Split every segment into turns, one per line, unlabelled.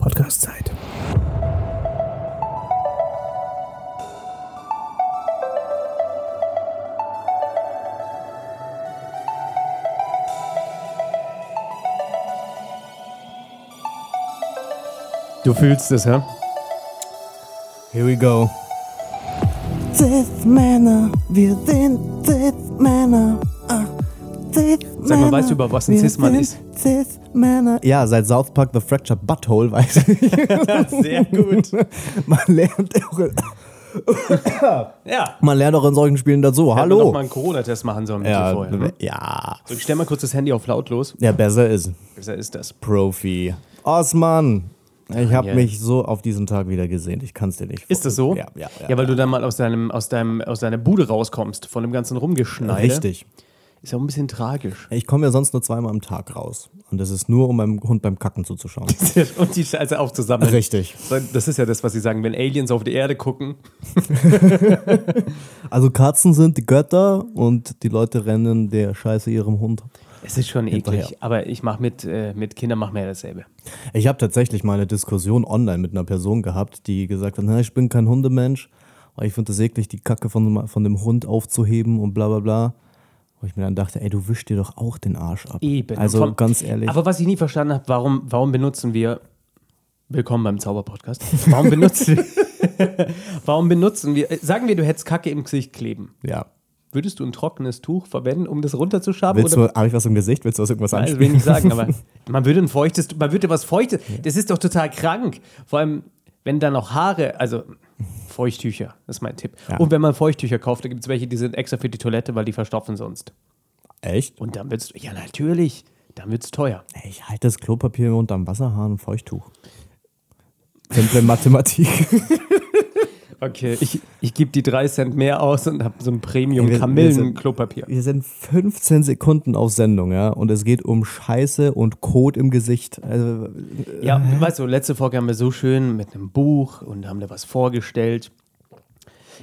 Podcast-Zeit.
Du fühlst es, ja?
Here we go.
Sith Männer, wir sind Sith Männer. Ah, Sith
Sag mal, weißt du, über was ein Cis-Mann ist?
Sith Männer. Ja, seit South Park The Fractured Butthole weiß ich.
Sehr gut.
Man lernt auch,
Ja.
man lernt auch in solchen Spielen dazu.
Hätten wir
Hallo.
noch mal einen Corona-Test machen sollen
Ja,
vorher. Ne?
ja.
So, ich stell mal kurz das Handy auf lautlos.
ja, besser ist.
Besser ist das.
Profi. Osman. Ich habe mich so auf diesen Tag wieder gesehen. Ich kann es dir nicht
Ist das so?
Ja, ja, ja.
Ja, weil du dann mal aus, deinem, aus, deinem, aus deiner Bude rauskommst, von dem ganzen Rumgeschneide.
Richtig.
Ist ja auch ein bisschen tragisch.
Ich komme ja sonst nur zweimal am Tag raus. Und das ist nur, um meinem Hund beim Kacken zuzuschauen.
Und die Scheiße aufzusammeln.
Richtig.
Das ist ja das, was sie sagen, wenn Aliens auf die Erde gucken.
Also Katzen sind die Götter und die Leute rennen der Scheiße ihrem Hund.
Es ist schon
Hinterher.
eklig. Aber ich mache mit, äh, mit Kindern machen wir ja dasselbe.
Ich habe tatsächlich mal eine Diskussion online mit einer Person gehabt, die gesagt hat, ich bin kein Hundemensch, aber ich finde es eklig, die Kacke von, von dem Hund aufzuheben und bla bla bla. Wo ich mir dann dachte, ey, du wischst dir doch auch den Arsch ab.
Eben.
Also
Vom-
ganz ehrlich.
Aber was ich nie verstanden habe, warum, warum benutzen wir. Willkommen beim Zauberpodcast. Warum benutzen wir. warum benutzen wir. Sagen wir, du hättest Kacke im Gesicht kleben.
ja.
Würdest du ein trockenes Tuch verwenden, um das runterzuschaben?
Willst du, habe ich was im Gesicht? Willst du was irgendwas
Nein,
anspielen?
will ich nicht sagen, aber man würde ein feuchtes, man würde was feuchtes, das ist doch total krank. Vor allem, wenn da noch Haare, also Feuchttücher, das ist mein Tipp.
Ja.
Und wenn man Feuchttücher kauft, da gibt es welche, die sind extra für die Toilette, weil die verstopfen sonst.
Echt?
Und dann wird's, ja natürlich, dann wird's teuer.
Ey, ich halte das Klopapier unterm Wasserhahn und Feuchttuch. Simple Mathematik.
Okay, ich, ich gebe die drei Cent mehr aus und habe so ein
Wir- wir
Premium-Kamillen-Klopapier.
Wir sind 15 Sekunden auf Sendung, ja, und es geht um Scheiße und Kot im Gesicht. Also,
Ja, weißt du, letzte Folge haben wir so schön mit einem Buch und haben da was vorgestellt.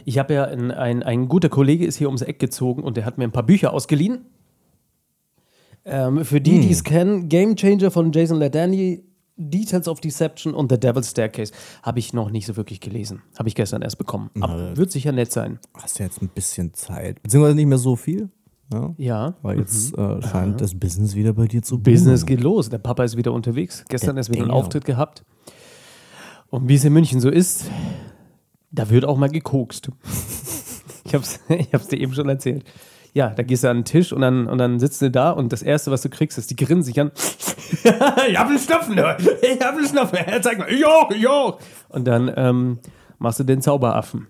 Ich habe ja, ein, ein, ein guter Kollege ist hier ums Eck gezogen und der hat mir ein paar Bücher ausgeliehen. Ähm, für die, die es kennen, Game Changer von Jason Ladany, Details of Deception und The Devil's Staircase habe ich noch nicht so wirklich gelesen. Habe ich gestern erst bekommen. Aber wird sicher nett sein.
hast du jetzt ein bisschen Zeit. Beziehungsweise nicht mehr so viel. Ja,
Ja.
weil jetzt äh, scheint das Business wieder bei dir zu
Business geht los. Der Papa ist wieder unterwegs. Gestern
Der
erst wieder einen. Auftritt gehabt. Und wie es in München so ist, da wird auch mal gekokst. Ich hab's, ich hab's dir eben schon erzählt. Ja, da gehst du an den Tisch und dann, und dann sitzt du da und das Erste, was du kriegst, ist, die grinsen sich an. ich hab einen Schnupfen, ich hab einen Schnupfen. Zeig mal, jo, jo. Und dann ähm, machst du den Zauberaffen.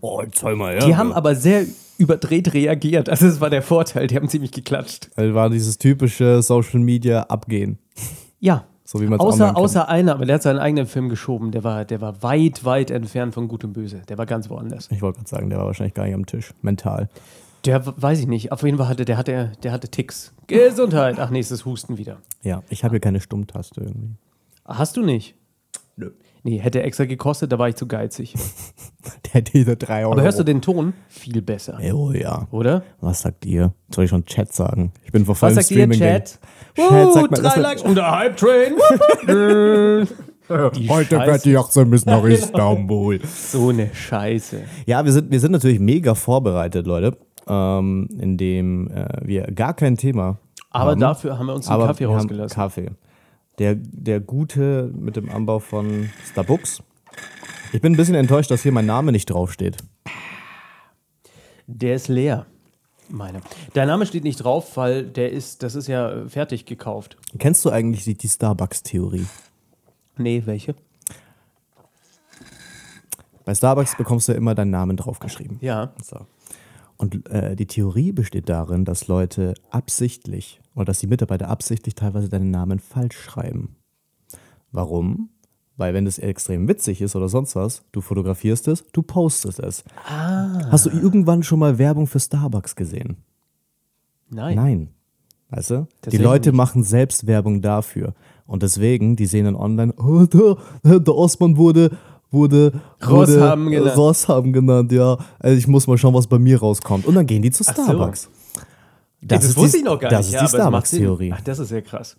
Oh, zeig mal, ja.
Die haben aber sehr überdreht reagiert. Also das war der Vorteil, die haben ziemlich geklatscht.
Das war dieses typische Social Media Abgehen.
Ja.
So wie online
außer, außer einer, aber der hat seinen eigenen Film geschoben. Der war, der war weit, weit entfernt von Gut und Böse. Der war ganz woanders.
Ich wollte gerade sagen, der war wahrscheinlich gar nicht am Tisch. Mental.
Der weiß ich nicht. Auf jeden Fall hatte der hatte, der hatte Ticks. Gesundheit. Ach nee, ist Husten wieder.
Ja, ich habe hier keine Stummtaste irgendwie.
Hast du nicht?
Nö.
Nee, hätte extra gekostet, da war ich zu geizig.
Der diese 3 Euro.
Aber hörst du den Ton? Viel besser.
Oh ja.
Oder?
Was sagt ihr? Soll ich schon Chat sagen? Ich bin vor
Was
vollem
sagt ihr,
Streaming.
Chat?
Chat, sag mal, lass
drei Likes und der Hype Train. Die
Heute wird die Achse bis nach Istanbul.
So eine Scheiße.
Ja, wir sind, wir sind natürlich mega vorbereitet, Leute, ähm, indem äh, wir gar kein Thema
Aber
haben.
dafür haben wir uns
aber
Kaffee rausgelassen.
Kaffee. Der, der gute mit dem Anbau von Starbucks. Ich bin ein bisschen enttäuscht, dass hier mein Name nicht draufsteht.
Der ist leer. Meine. Dein Name steht nicht drauf, weil der ist, das ist ja fertig gekauft.
Kennst du eigentlich die, die Starbucks-Theorie?
Nee, welche?
Bei Starbucks bekommst du immer deinen Namen draufgeschrieben.
Ja.
So. Und äh, die Theorie besteht darin, dass Leute absichtlich oder dass die Mitarbeiter absichtlich teilweise deinen Namen falsch schreiben. Warum? Weil wenn das extrem witzig ist oder sonst was, du fotografierst es, du postest es. Hast du irgendwann schon mal Werbung für Starbucks gesehen?
Nein.
Nein. Weißt du? Die
Tatsächlich
Leute
nicht.
machen selbst Werbung dafür. Und deswegen, die sehen dann online, oh, der, der Osman wurde, wurde,
Rosshaben
wurde
genannt.
Rosshaben genannt, ja. Also ich muss mal schauen, was bei mir rauskommt. Und dann gehen die zu
Ach so.
Starbucks.
Das,
ist
wusste
die,
ich noch gar
das
nicht.
ist
ja,
die. Starbucks-Theorie.
Ach, das ist ja krass.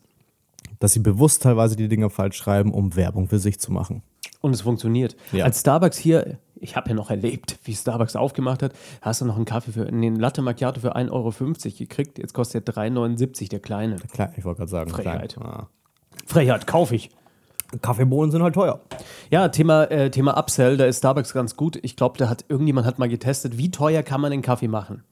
dass sie bewusst teilweise die Dinge falsch schreiben, um Werbung für sich zu machen.
Und es funktioniert.
Ja.
Als Starbucks hier, ich habe ja noch erlebt, wie Starbucks aufgemacht hat, hast du noch einen Kaffee für, einen Latte Macchiato für 1,50 Euro gekriegt. Jetzt kostet der 3,79 der kleine.
Klar, ich wollte gerade sagen,
Frechheit.
klein. Ah.
Frechheit, kaufe ich.
Kaffeebohnen sind halt teuer.
Ja, Thema, äh, Thema Upsell, da ist Starbucks ganz gut. Ich glaube, da hat irgendjemand hat mal getestet, wie teuer kann man den Kaffee machen.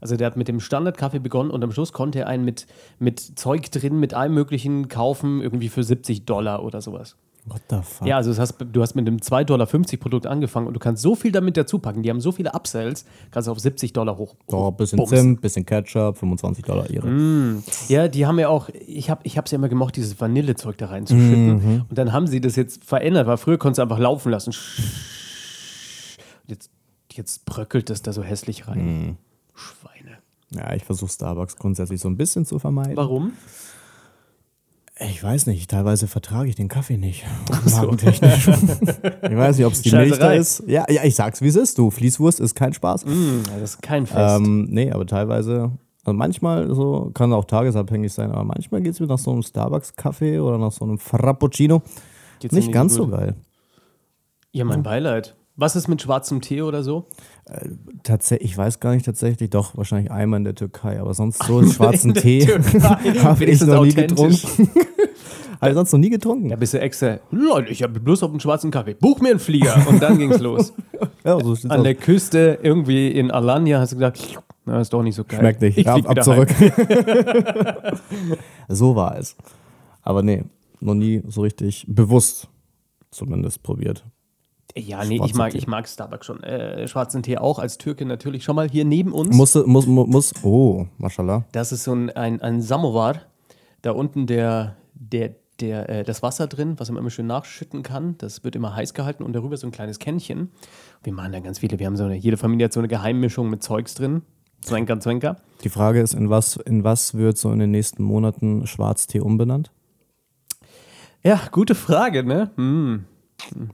Also der hat mit dem Standardkaffee begonnen und am Schluss konnte er einen mit, mit Zeug drin, mit allem möglichen kaufen, irgendwie für 70 Dollar oder sowas.
What the fuck?
Ja, also das heißt, du hast mit einem 2,50 Dollar Produkt angefangen und du kannst so viel damit dazu packen. Die haben so viele Upsells, kannst du auf 70 Dollar hoch.
So, bisschen
bumsen.
Zimt, bisschen Ketchup, 25 Dollar ihre.
Ja, die haben ja auch, ich habe es ja immer gemocht, dieses Vanillezeug da reinzuschütten. Und dann haben sie das jetzt verändert, weil früher konntest du einfach laufen lassen. Und jetzt, jetzt bröckelt das da so hässlich rein. Schweine.
Ja, ich versuche Starbucks grundsätzlich so ein bisschen zu vermeiden.
Warum?
Ich weiß nicht, teilweise vertrage ich den Kaffee nicht. Magentechnisch. ich weiß nicht, ob es die Milch da ist. Ja, ja, ich sag's wie es ist, du. Fließwurst ist kein Spaß.
Hm, das ist kein Fest.
Ähm, nee, aber teilweise, also manchmal so, kann auch tagesabhängig sein, aber manchmal geht es mir nach so einem Starbucks-Kaffee oder nach so einem Frappuccino
Geht's
nicht ganz so
gut?
geil.
Ja, mein Beileid. Was ist mit schwarzem Tee oder so?
Tatsächlich, ich weiß gar nicht tatsächlich, doch wahrscheinlich einmal in der Türkei, aber sonst so einen schwarzen Tee habe ich noch nie getrunken. habe ich sonst noch nie getrunken.
Ja, bist du extra. Leute, ich habe bloß auf einen schwarzen Kaffee. Buch mir einen Flieger. Und dann ging's los.
Ja, so
An
aus.
der Küste, irgendwie in Alanya, hast du gedacht, na, ist doch nicht so geil.
Schmeckt nicht.
Ich
ab,
flieg
ab
wieder
zurück. so war es. Aber nee, noch nie so richtig bewusst zumindest probiert.
Ja, nee, ich mag,
Tee.
ich mag Starbucks schon. Äh, schwarzen Tee auch als Türke natürlich. Schon mal hier neben uns.
Muss, muss, muss, muss oh, mashallah.
Das ist so ein, ein, ein Samovar. Da unten der, der, der, äh, das Wasser drin, was man immer schön nachschütten kann. Das wird immer heiß gehalten und darüber so ein kleines Kännchen. Wir machen da ganz viele. Wir haben so eine, jede Familie hat so eine Geheimmischung mit Zeugs drin. Zwenker, Zwenker.
Die Frage ist, in was, in was wird so in den nächsten Monaten Schwarztee umbenannt?
Ja, gute Frage, ne? Hm.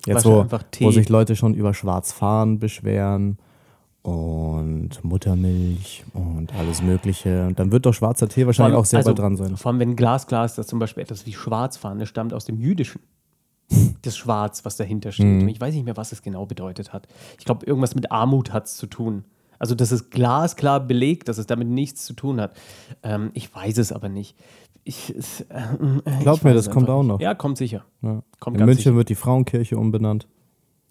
Jetzt,
Wahrscheinlich
wo, sich Leute schon über Schwarzfahren beschweren und Muttermilch und alles Mögliche. Und dann wird doch schwarzer Tee wahrscheinlich auch sehr bald dran sein.
Vor allem, wenn Glasglas, das zum Beispiel etwas wie Schwarzfahren, das stammt aus dem Jüdischen. Das Schwarz, was dahinter steht.
Mhm.
Und ich weiß nicht mehr, was es genau bedeutet hat. Ich glaube, irgendwas mit Armut hat es zu tun. Also, das ist glasklar belegt, dass es damit nichts zu tun hat. Ähm, ich weiß es aber nicht. Ich, äh, äh,
Glaub
ich
mir, das kommt auch noch.
Ja, kommt sicher.
Ja.
Kommt
In München
sicher.
wird die Frauenkirche umbenannt.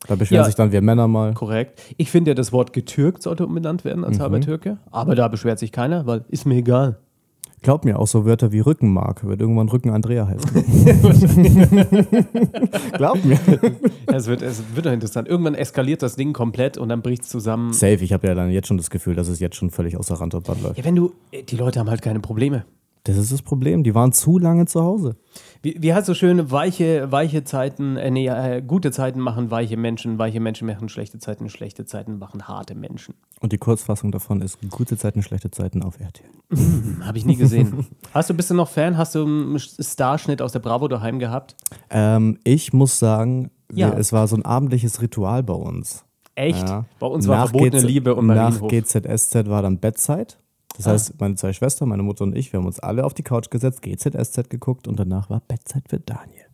Da beschweren
Ja.
sich dann wir Männer mal.
Korrekt. Ich finde ja, das Wort getürkt sollte umbenannt werden
Mhm.
als halber Türke. Aber da beschwert sich keiner, weil ist mir egal.
Glaub mir, auch so Wörter wie Rückenmark wird irgendwann Rücken Andrea heißen. Glaub mir.
Es, wird, es wird doch interessant. Irgendwann eskaliert das Ding komplett und dann bricht es zusammen.
Safe, ich habe ja dann jetzt schon das Gefühl, dass es jetzt schon völlig außer Rand und Band läuft.
Ja, wenn du, äh, die Leute haben halt keine Probleme.
Das ist das Problem, die waren zu lange zu Hause.
Wie, wie heißt so schön, weiche, weiche Zeiten, äh, nee, äh, gute Zeiten machen weiche Menschen, weiche Menschen machen schlechte Zeiten, schlechte Zeiten machen harte Menschen.
Und die Kurzfassung davon ist gute Zeiten, schlechte Zeiten auf RTL.
Hm, Habe ich nie gesehen. Hast du, bist du noch Fan? Hast du einen Starschnitt aus der Bravo daheim gehabt?
Ähm, ich muss sagen,
Ja.
wir, es war so ein abendliches Ritual bei uns.
Echt?
Ja.
Bei uns war
Nach
verbotene
GZ
Liebe und
Nach
Marienhof.
GZSZ war dann Bettzeit. Das
Ah.
heißt, meine zwei Schwestern, meine Mutter und ich, wir haben uns alle auf die Couch gesetzt, GZSZ geguckt und danach war Bettzeit für Daniel.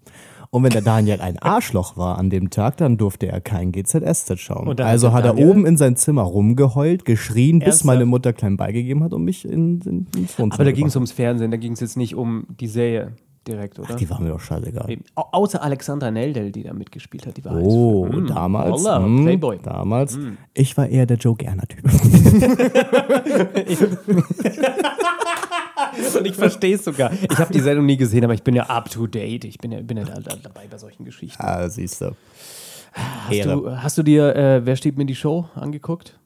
Und wenn der Daniel ein Arschloch war an dem Tag, dann durfte er kein GZSZ schauen. Also
hat
er oben in sein Zimmer rumgeheult, geschrien, bis
Ernsthaft?
meine Mutter klein beigegeben hat und mich in, in, ins Wohnzimmer
Aber da ging es ums Fernsehen, da ging es jetzt nicht um die Serie direkt, oder?
hat. Die war mir doch scheißegal.
Eben. Au- Außer Alexandra Neldel, die da mitgespielt hat, die war
Oh,
heiß. Mm,
damals.
Holla,
mm,
Playboy.
Damals. Ich war eher der Joe Gerner-Typ.
Und ich verstehe es sogar. Ich habe die Sendung nie gesehen, aber ich bin ja up to date. Ich bin ja, bin ja da, da, dabei bei solchen Geschichten.
ah, siehst du.
Hast du, hast du dir äh, Wer steht mir die Show angeguckt?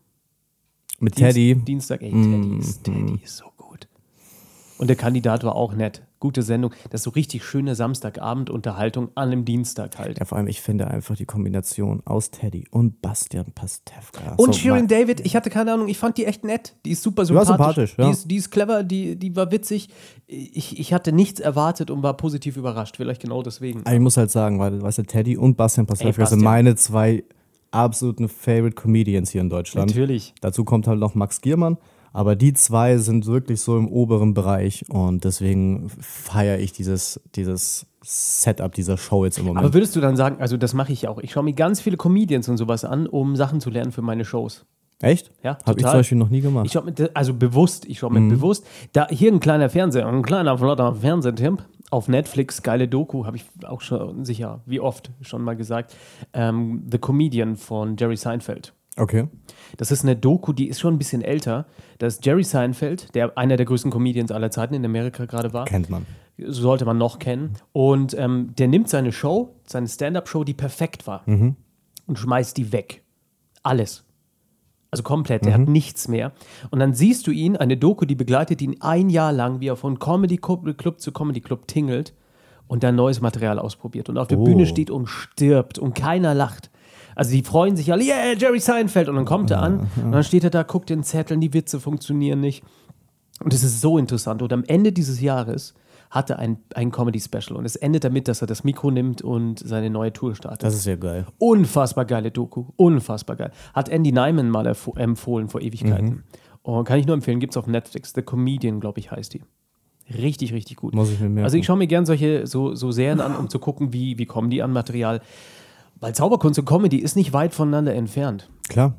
Mit
Dienst-
Teddy.
Dienstag, ey, Teddy ist, Teddy ist so gut. Und der Kandidat war auch nett. Gute Sendung. Das ist so richtig schöne Samstagabend-Unterhaltung an einem Dienstag halt.
Ja, vor allem, ich finde einfach die Kombination aus Teddy und Bastian Pastewka.
Und
so
Shirin David, ich hatte keine Ahnung, ich fand die echt nett. Die ist super
Die war
sympathisch.
sympathisch, ja.
die, ist, die ist clever, die, die war witzig. Ich, ich hatte nichts erwartet und war positiv überrascht. Vielleicht genau deswegen.
Aber ich muss halt sagen, weil, weißt du, Teddy und Bastian Pastewka sind meine zwei absoluten Favorite Comedians hier in Deutschland.
Natürlich.
Dazu kommt halt noch Max Giermann. Aber die zwei sind wirklich so im oberen Bereich und deswegen feiere ich dieses, dieses Setup dieser Show jetzt im Moment.
Aber würdest du dann sagen, also das mache ich auch. Ich schaue mir ganz viele Comedians und sowas an, um Sachen zu lernen für meine Shows.
Echt?
Ja,
Habe ich zum Beispiel noch nie gemacht.
Ich mir, also bewusst, ich schaue mir bewusst, da hier ein kleiner Fernseher, ein kleiner flotter Fernsehtipp auf Netflix, geile Doku, habe ich auch schon sicher, wie oft schon mal gesagt, ähm, The Comedian von Jerry Seinfeld.
Okay.
Das ist eine Doku, die ist schon ein bisschen älter. Das ist Jerry Seinfeld, der einer der größten Comedians aller Zeiten in Amerika gerade war.
Kennt man.
sollte man noch kennen. Und ähm, der nimmt seine Show, seine Stand-up-Show, die perfekt war, und schmeißt die weg. Alles. Also komplett. Der hat nichts mehr. Und dann siehst du ihn, eine Doku, die begleitet ihn ein Jahr lang, wie er von Comedy Club zu Comedy Club tingelt und dann neues Material ausprobiert und auf der
Oh.
Bühne steht und stirbt und keiner lacht. Also die freuen sich alle, yeah, Jerry Seinfeld. Und dann kommt er an und dann steht er da, guckt den Zetteln, die Witze funktionieren nicht. Und es ist so interessant. Und am Ende dieses Jahres hat er ein, ein Comedy-Special. Und es endet damit, dass er das Mikro nimmt und seine neue Tour startet.
Das ist ja geil.
Unfassbar geile Doku. Unfassbar geil. Hat Andy Nyman mal empfohlen vor Ewigkeiten.
Mhm.
Und kann ich nur empfehlen, gibt es auf Netflix. The Comedian, glaube ich, heißt die. Richtig, richtig gut.
Muss ich mir merken.
Also ich schaue mir gern solche so, so Serien an, um zu gucken, wie, wie kommen die an Material. Weil Zauberkunst und Comedy ist nicht weit voneinander entfernt.
Klar.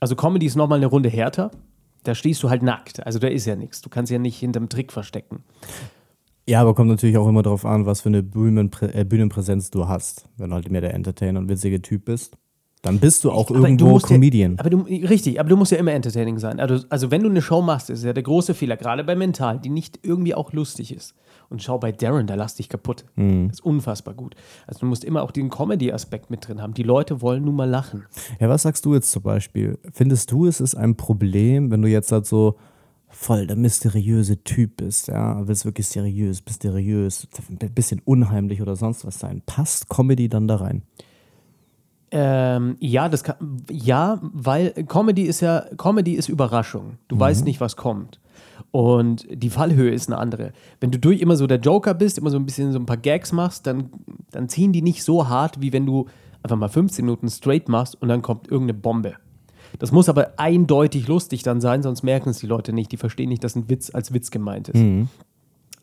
Also Comedy ist nochmal eine Runde härter. Da stehst du halt nackt. Also da ist ja nichts. Du kannst ja nicht hinterm Trick verstecken.
Ja, aber kommt natürlich auch immer darauf an, was für eine Bühnenprä äh, Bühnenpräsenz du hast. Wenn du halt mehr der Entertainer und witzige Typ bist, dann bist du auch
du
irgendwo Comedian.
Ja, aber du, richtig, aber du musst ja immer entertaining sein. Also, also wenn du eine Show machst, ist ja der große Fehler, gerade bei Mental, die nicht irgendwie auch lustig ist. Und schau bei Darren, da lass dich kaputt.
Mhm.
Das ist unfassbar gut. Also du musst immer auch den Comedy-Aspekt mit drin haben. Die Leute wollen nun mal lachen.
Ja, was sagst du jetzt zum Beispiel? Findest du, es ist ein Problem, wenn du jetzt halt so voll der mysteriöse Typ bist, ja, willst wirklich seriös, mysteriös, ein bisschen unheimlich oder sonst was sein? Passt Comedy dann da rein?
Ähm, ja, das kann, ja, weil Comedy ist ja, Comedy ist Überraschung. Du weißt nicht, was kommt. Und die Fallhöhe ist eine andere. Wenn du durch immer so der Joker bist, immer so ein bisschen so ein paar Gags machst, dann, dann ziehen die nicht so hart, wie wenn du einfach mal 15 Minuten straight machst und dann kommt irgendeine Bombe. Das muss aber eindeutig lustig dann sein, sonst merken es die Leute nicht. Die verstehen nicht, dass ein Witz als Witz gemeint ist.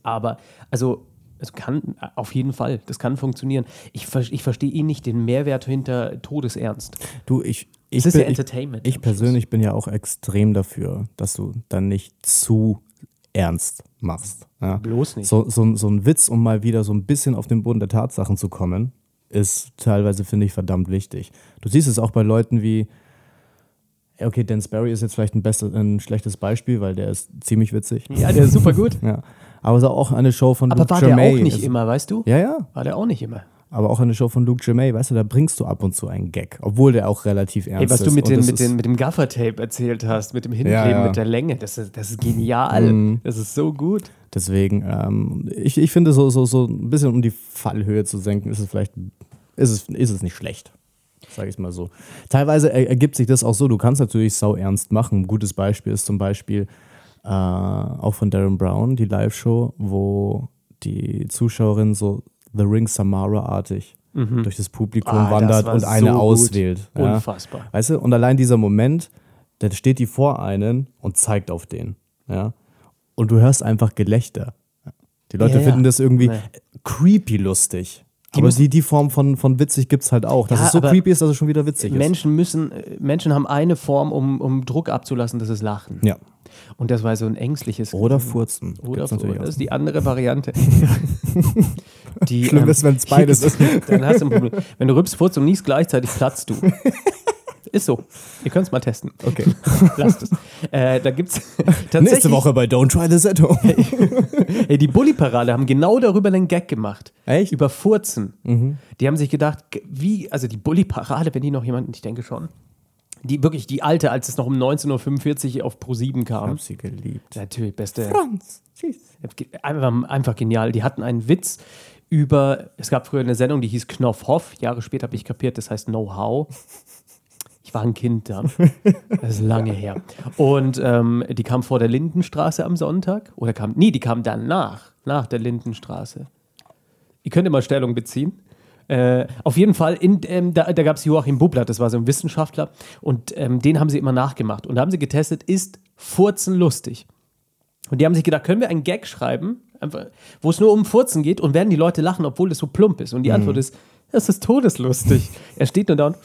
Aber, also, es kann auf jeden Fall, das kann funktionieren. Ich, ich verstehe eh nicht den Mehrwert hinter Todesernst.
Du, ich,
Es ist
bin,
ja Entertainment
Ich, ich persönlich bin ja auch extrem dafür, dass du dann nicht zu ernst machst. Ja.
Bloß nicht.
So, so, so ein Witz, um mal wieder so ein bisschen auf den Boden der Tatsachen zu kommen, ist teilweise, finde ich, verdammt wichtig. Du siehst es auch bei Leuten wie, okay, Dan Sperry ist jetzt vielleicht ein, besser, ein schlechtes Beispiel, weil der ist ziemlich witzig.
Ja, der ist super gut.
Ja. Aber es ist auch eine Show von
Aber
Luke
war
Jermay.
der auch nicht
ist,
immer, weißt du?
Ja, ja.
War der auch nicht immer.
Aber auch eine Show von Luke Jermay, weißt du, da bringst du ab und zu einen Gag, obwohl der auch relativ ernst
Ey, was
ist.
du mit, den, mit,
ist-
den, mit dem Gaffertape erzählt hast, mit dem Hinkleben,
Ja, ja.
mit der Länge, das ist, das ist genial. Das ist so gut.
Deswegen, ähm, ich, ich finde, so, so, so ein bisschen um die Fallhöhe zu senken, ist es vielleicht, ist es, ist es nicht schlecht. Sage ich mal so. Teilweise er, ergibt sich das auch so, du kannst natürlich sau ernst machen. Ein gutes Beispiel ist zum Beispiel äh, auch von Darren Brown, die Live-Show, wo die Zuschauerin so The Ring Samara-artig durch das Publikum
Ah, das
wandert
war
und eine
so
auswählt. Ja.
Unfassbar.
Weißt du, und allein dieser Moment, da steht die vor einen und zeigt auf den. Ja? Und du hörst einfach Gelächter. Die Leute
Ja,
finden das irgendwie
Nee.
creepy lustig.
Die
aber die, die Form von, von witzig gibt es halt auch. Dass
Ja,
es so creepy ist, dass es schon wieder witzig ist.
Menschen müssen, äh, Menschen haben eine Form, um, um Druck abzulassen, das ist Lachen.
Ja.
Und das war so ein ängstliches.
Oder furzen.
Oder
Gibt's natürlich
das ist die andere Variante. die,
Schlimm ist, wenn es beides ist.
Dann hast du ein Problem. Wenn du rübst, furzt und niest gleichzeitig, platzt du. Ist so. Ihr könnt es mal testen.
Okay.
Lasst es. Äh, da gibt es tatsächlich.
Nächste Woche bei Don't Try This at Home.
Ey, die Bulli-Parade haben genau darüber einen Gag gemacht.
Echt?
Über Furzen. Die haben sich gedacht, wie, also die Bulli-Parade, wenn die noch jemanden, ich denke schon. Die wirklich die alte, als es noch um 19.45 Uhr auf Pro7
Ich
kam.
hab sie geliebt.
Natürlich, beste.
Franz. Tschüss.
Einfach, einfach genial. Die hatten einen Witz über, es gab früher eine Sendung, die hieß Knopfhoff. Jahre später habe ich kapiert, das heißt Know-how. Ich war ein Kind da. Das ist lange her. Und ähm, die kam vor der Lindenstraße am Sonntag. Oder kam, nee, die kam danach, nach der Lindenstraße. Ihr könnt immer Stellung beziehen. Äh, auf jeden Fall, in, ähm, da, da gab es Joachim Bublatt, das war so ein Wissenschaftler, und ähm, den haben sie immer nachgemacht. Und da haben sie getestet, ist Furzen lustig? Und die haben sich gedacht, können wir einen Gag schreiben, wo es nur um Furzen geht und werden die Leute lachen, obwohl es so plump ist? Und die Antwort ist, das ist todeslustig. er steht nur da und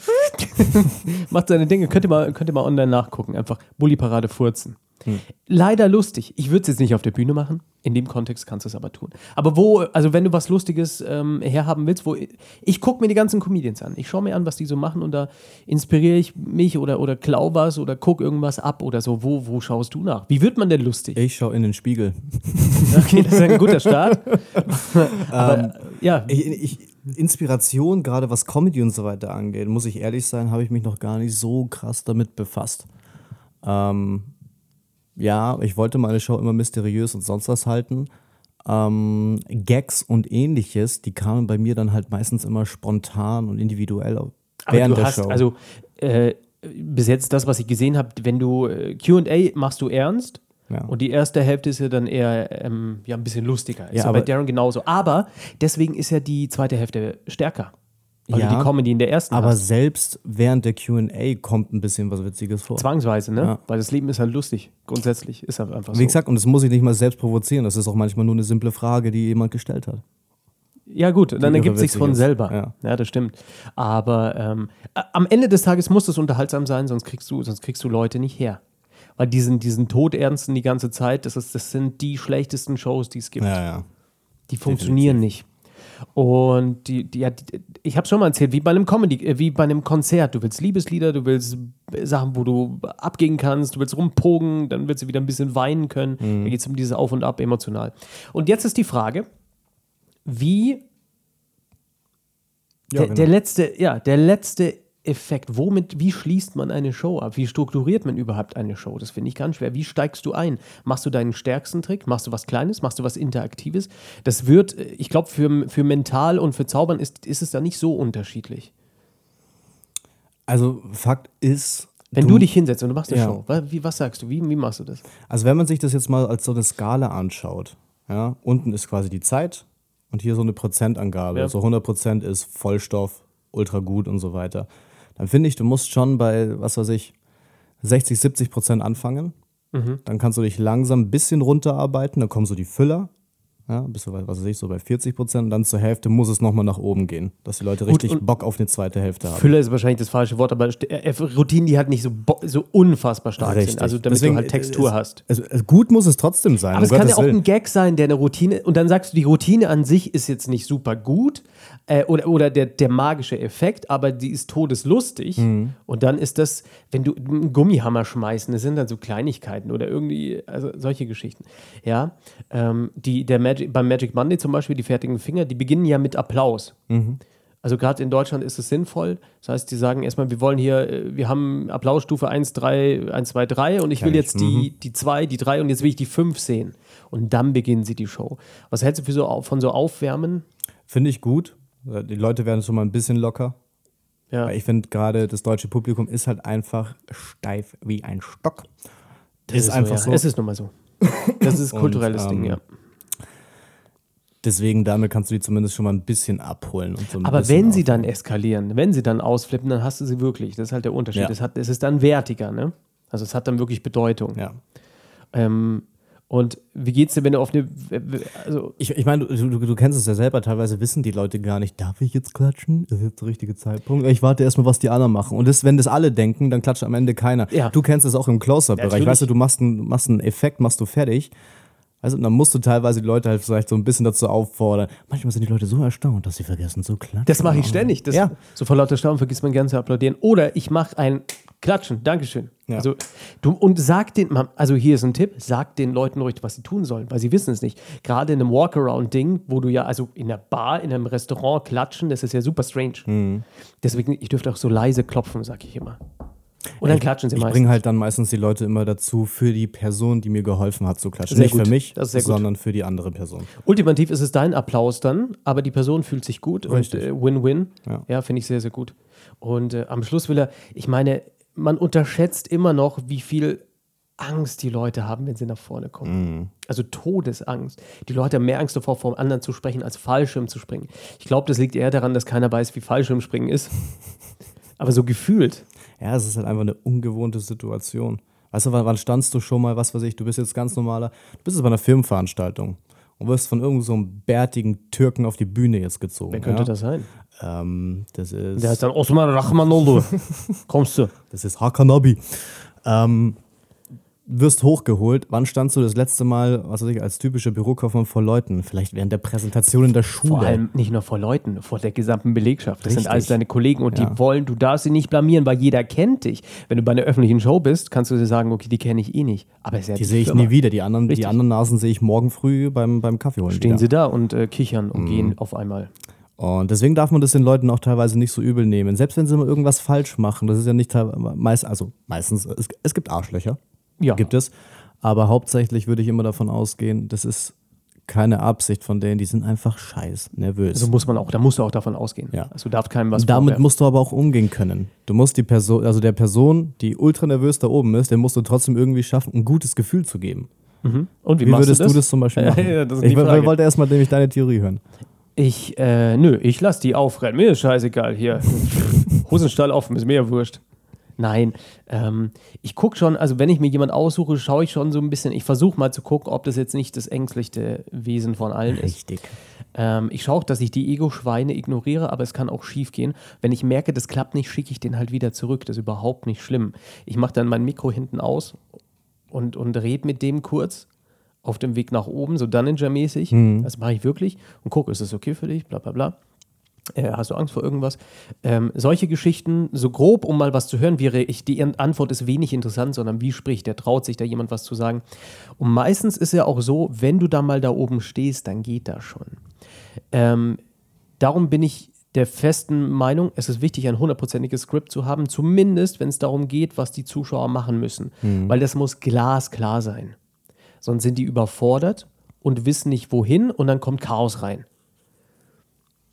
macht seine Dinge. Könnt ihr mal, könnt ihr mal online nachgucken. Einfach Bulli-Parade Furzen. Leider lustig. Ich würde es jetzt nicht auf der Bühne machen. In dem Kontext kannst du es aber tun. Aber wo, also wenn du was Lustiges ähm, herhaben willst, wo ich gucke mir die ganzen Comedians an. Ich schaue mir an, was die so machen und da inspiriere ich mich oder, oder klau was oder guck irgendwas ab oder so. Wo, wo schaust du nach? Wie wird man denn lustig?
Ich schaue in den Spiegel.
Okay, das ist ein guter Start. aber, ja,
Ich, ich, Inspiration, gerade was Comedy und so weiter angeht, muss ich ehrlich sein, habe ich mich noch gar nicht so krass damit befasst. Ähm, ja, ich wollte meine Show immer mysteriös und sonst was halten. Ähm, Gags und ähnliches, die kamen bei mir dann halt meistens immer spontan und individuell
aber
während
du
der
hast,
Show.
also äh, bis jetzt das, was ich gesehen habe, wenn du äh, QA machst du ernst.
Ja.
Und die erste Hälfte ist ja dann eher ähm, ja, ein bisschen lustiger. Ist
Ja,
ja, bei
aber-
Darren genauso. Aber deswegen ist ja die zweite Hälfte stärker. Weil
Ja,
du die Comedy in der ersten
aber
hast.
selbst während der QA kommt ein bisschen was Witziges vor.
Zwangsweise, ne?
Ja.
Weil das Leben ist halt lustig. Grundsätzlich ist halt einfach so.
Wie gesagt, und das muss ich nicht mal selbst provozieren. Das ist auch manchmal nur eine simple Frage, die jemand gestellt hat.
Ja, gut, dann ergibt sich
witzig
von
ist.
selber.
Ja.
Ja. das stimmt. Aber ähm, am Ende des Tages muss es unterhaltsam sein, sonst kriegst du, sonst kriegst du Leute nicht her. Weil diesen, diesen Todernsten die ganze Zeit, das, ist, das sind die schlechtesten Shows, die es gibt.
Ja, ja.
Die funktionieren nicht. Und die, die, ja, die, ich habe schon mal erzählt, wie bei einem Comedy, äh, wie bei einem Konzert. Du willst Liebeslieder, du willst Sachen, wo du abgehen kannst, du willst rumpogen, dann willst du wieder ein bisschen weinen können. Da geht es um dieses Auf und Ab emotional. Und jetzt ist die Frage, wie
Ja,
der,
genau.
der letzte, ja, der letzte Effekt, womit, wie schließt man eine Show ab? Wie strukturiert man überhaupt eine Show? Das finde ich ganz schwer. Wie steigst du ein? Machst du deinen stärksten Trick? Machst du was Kleines? Machst du was Interaktives? Das wird, äh, ich glaube, für, für mental und für Zaubern ist, ist es da nicht so unterschiedlich.
Also Fakt ist,
Wenn du, dich hinsetzt und du machst eine
Ja.
Show, wa- wie, was sagst du? Wie, wie machst du das?
Also wenn man sich das jetzt mal als so eine Skala anschaut, ja, unten ist quasi die Zeit und hier so eine Prozentangabe.
Ja.
So 100% ist Vollstoff, ultra gut und so weiter. Dann finde ich, du musst schon bei, was weiß ich, 60, 70 Prozent anfangen.
Mhm.
Dann kannst du dich langsam ein bisschen runterarbeiten, dann kommen so die Füller. Ja, bist du, bei, was weiß ich, so bei 40 Prozent und dann zur Hälfte muss es nochmal nach oben gehen, dass die Leute richtig
und-
Bock auf eine zweite Hälfte haben.
Füller ist wahrscheinlich das falsche Wort, aber äh, Routinen, die halt nicht so, so unfassbar stark
Richtig.
sind. Also damit
Deswegen,
du halt Textur
es,
hast.
Es, es, gut muss es trotzdem sein.
Aber
um
es kann ja
Gottes
auch
Willen.
ein Gag sein, der eine Routine, und dann sagst du, die Routine an sich ist jetzt nicht super gut äh, oder, oder der, der magische Effekt, aber die ist todeslustig.
Mhm.
Und dann ist das, wenn du einen Gummihammer schmeißen, das sind dann so Kleinigkeiten oder irgendwie, also solche Geschichten. Ja, ähm, die, der Magic, beim Magic Monday zum Beispiel, die fertigen Finger, die beginnen ja mit Applaus.
Mhm.
Also gerade in Deutschland ist es sinnvoll. Das heißt, die sagen erstmal, wir wollen hier, äh, wir haben Applausstufe 1, 3, 1, 2, 3 und ich will jetzt die, die 2, die 3 und jetzt will ich die 5 sehen. Und dann beginnen sie die Show. Was hältst du für so, von so Aufwärmen?
Finde ich gut. Die Leute werden schon mal ein bisschen locker.
Ja.
Weil ich finde gerade, das deutsche Publikum ist halt einfach steif wie ein Stock.
Das
ist, einfach
ja.
so.
Es ist nun mal so. Das ist
Und,
kulturelles
ähm,
Ding, ja.
Deswegen, damit kannst du die zumindest schon mal ein bisschen abholen. Und so ein
Aber wenn sie
auf-
dann eskalieren, wenn sie dann ausflippen, dann hast du sie wirklich. Das ist halt der Unterschied.
Ja.
Es, hat, es ist dann wertiger, ne? Also es hat dann wirklich Bedeutung.
Ja.
Ähm, und wie geht's dir, wenn du auf eine, also
Ich, ich meine, du, du, du kennst es ja selber, teilweise wissen die Leute gar nicht, darf ich jetzt klatschen? Ist jetzt der richtige Zeitpunkt? Ich warte erstmal, was die anderen machen. Und das, wenn das alle denken, dann klatscht am Ende keiner.
Ja.
Du kennst es auch im Close-Up-Bereich.
Natürlich.
Weißt du, du machst einen, machst einen Effekt, machst du fertig. Also, und dann musst du teilweise die Leute halt vielleicht so ein bisschen dazu auffordern. Manchmal sind die Leute so erstaunt, dass sie vergessen zu klatschen.
Das mache ich ständig. Das,
Ja.
So vor lauter Staunen vergisst man gern zu applaudieren. Oder ich mache ein Klatschen. Dankeschön.
Ja.
Also, du, und sag den, also hier ist ein Tipp, sag den Leuten ruhig, was sie tun sollen, weil sie wissen es nicht. Gerade in einem Walkaround-Ding, wo du ja, also in der Bar, in einem Restaurant klatschen, das ist ja super strange.
Mhm.
Deswegen, ich dürfte auch so leise klopfen, sag ich immer. Und dann klatschen sie
Ich
meistens.
bringe halt dann meistens die Leute immer dazu, für die Person, die mir geholfen hat, zu klatschen.
Sehr
Nicht
gut.
für mich, sondern für die andere Person.
Ultimativ ist es dein Applaus dann, aber die Person fühlt sich gut
Richtig.
und äh, Win-Win.
Ja.
Ja, finde ich sehr, sehr gut. Und äh, am Schluss will er, ich meine, man unterschätzt immer noch, wie viel Angst die Leute haben, wenn sie nach vorne kommen. Also Todesangst. Die Leute haben mehr Angst davor, vor dem anderen zu sprechen, als Fallschirm zu springen. Ich glaube, das liegt eher daran, dass keiner weiß, wie Fallschirmspringen ist. Aber so gefühlt.
Ja, es ist halt einfach eine ungewohnte Situation. Weißt du, wann, wann standst du schon mal, was weiß ich, du bist jetzt ganz normaler, du bist jetzt bei einer Firmenveranstaltung und wirst von irgendeinem so einem bärtigen Türken auf die Bühne jetzt gezogen.
Wer könnte
ja?
das sein?
Ähm, das ist,
Der heißt dann Osman Rahmanoglu. Kommst du?
das ist Hakanabi. Ähm, wirst hochgeholt. Wann standst du das letzte Mal, was weiß ich, als typischer Bürokaufmann vor Leuten? Vielleicht während der Präsentation in der Schule.
Vor allem nicht nur vor Leuten, vor der gesamten Belegschaft. Das sind
Richtig.
alles deine Kollegen und
Ja.
die wollen, du darfst sie nicht blamieren, weil jeder kennt dich. Wenn du bei einer öffentlichen Show bist, kannst du dir sagen, okay, die kenne ich eh nicht. Aber es ist ja
die sehe ich nie wieder. Die anderen,
Richtig.
die anderen Nasen sehe ich morgen früh beim, beim Kaffee holen.
Stehen
wieder.
sie da und äh, kichern
Mhm.
und gehen auf einmal.
Und deswegen darf man das den Leuten auch teilweise nicht so übel nehmen. Selbst wenn sie mal irgendwas falsch machen, das ist ja nicht meist, also meistens, es, es gibt Arschlöcher,
Ja.
gibt es. Aber hauptsächlich würde ich immer davon ausgehen, das ist keine Absicht von denen, die sind einfach scheiß nervös.
Also muss man auch, da musst du auch davon ausgehen.
Ja.
Also darf keinem was
Damit
vorwerfen.
musst du aber auch umgehen können. Du musst die Person, also der Person, die ultra nervös da oben ist, der musst du trotzdem irgendwie schaffen, ein gutes Gefühl zu geben.
Und wie,
Wie, würdest du das? zum Beispiel machen?
Ja, das ist
ich
Frage.
wollte erstmal nämlich deine Theorie hören.
Ich, äh, nö, ich lass die aufrennen. Mir ist scheißegal hier. Hosenstall offen, ist mir ja wurscht. Nein, ähm, ich gucke schon, also wenn ich mir jemand aussuche, schaue ich schon so ein bisschen, ich versuche mal zu gucken, ob das jetzt nicht das ängstlichste Wesen von allen ist.
Richtig.
Ähm, ich schaue auch, dass ich die Ego-Schweine ignoriere, aber es kann auch schief gehen. Wenn ich merke, das klappt nicht, schicke ich den halt wieder zurück. Das ist überhaupt nicht schlimm. Ich mache dann mein Mikro hinten aus und, und rede mit dem kurz auf dem Weg nach oben, so Dunninger-mäßig. Das mache ich wirklich und gucke, ist das okay für dich? Bla bla bla. Äh, hast du Angst vor irgendwas? Ähm, solche Geschichten, so grob, um mal was zu hören, wäre ich, die Antwort ist wenig interessant, sondern wie spricht der? Traut sich da jemand was zu sagen? Und meistens ist ja auch so, wenn du da mal da oben stehst, dann geht das schon. Ähm, darum bin ich der festen Meinung, es ist wichtig, ein hundertprozentiges Skript zu haben, zumindest wenn es darum geht, was die Zuschauer machen müssen. Weil das muss glasklar sein. Sonst sind die überfordert und wissen nicht wohin und dann kommt Chaos rein.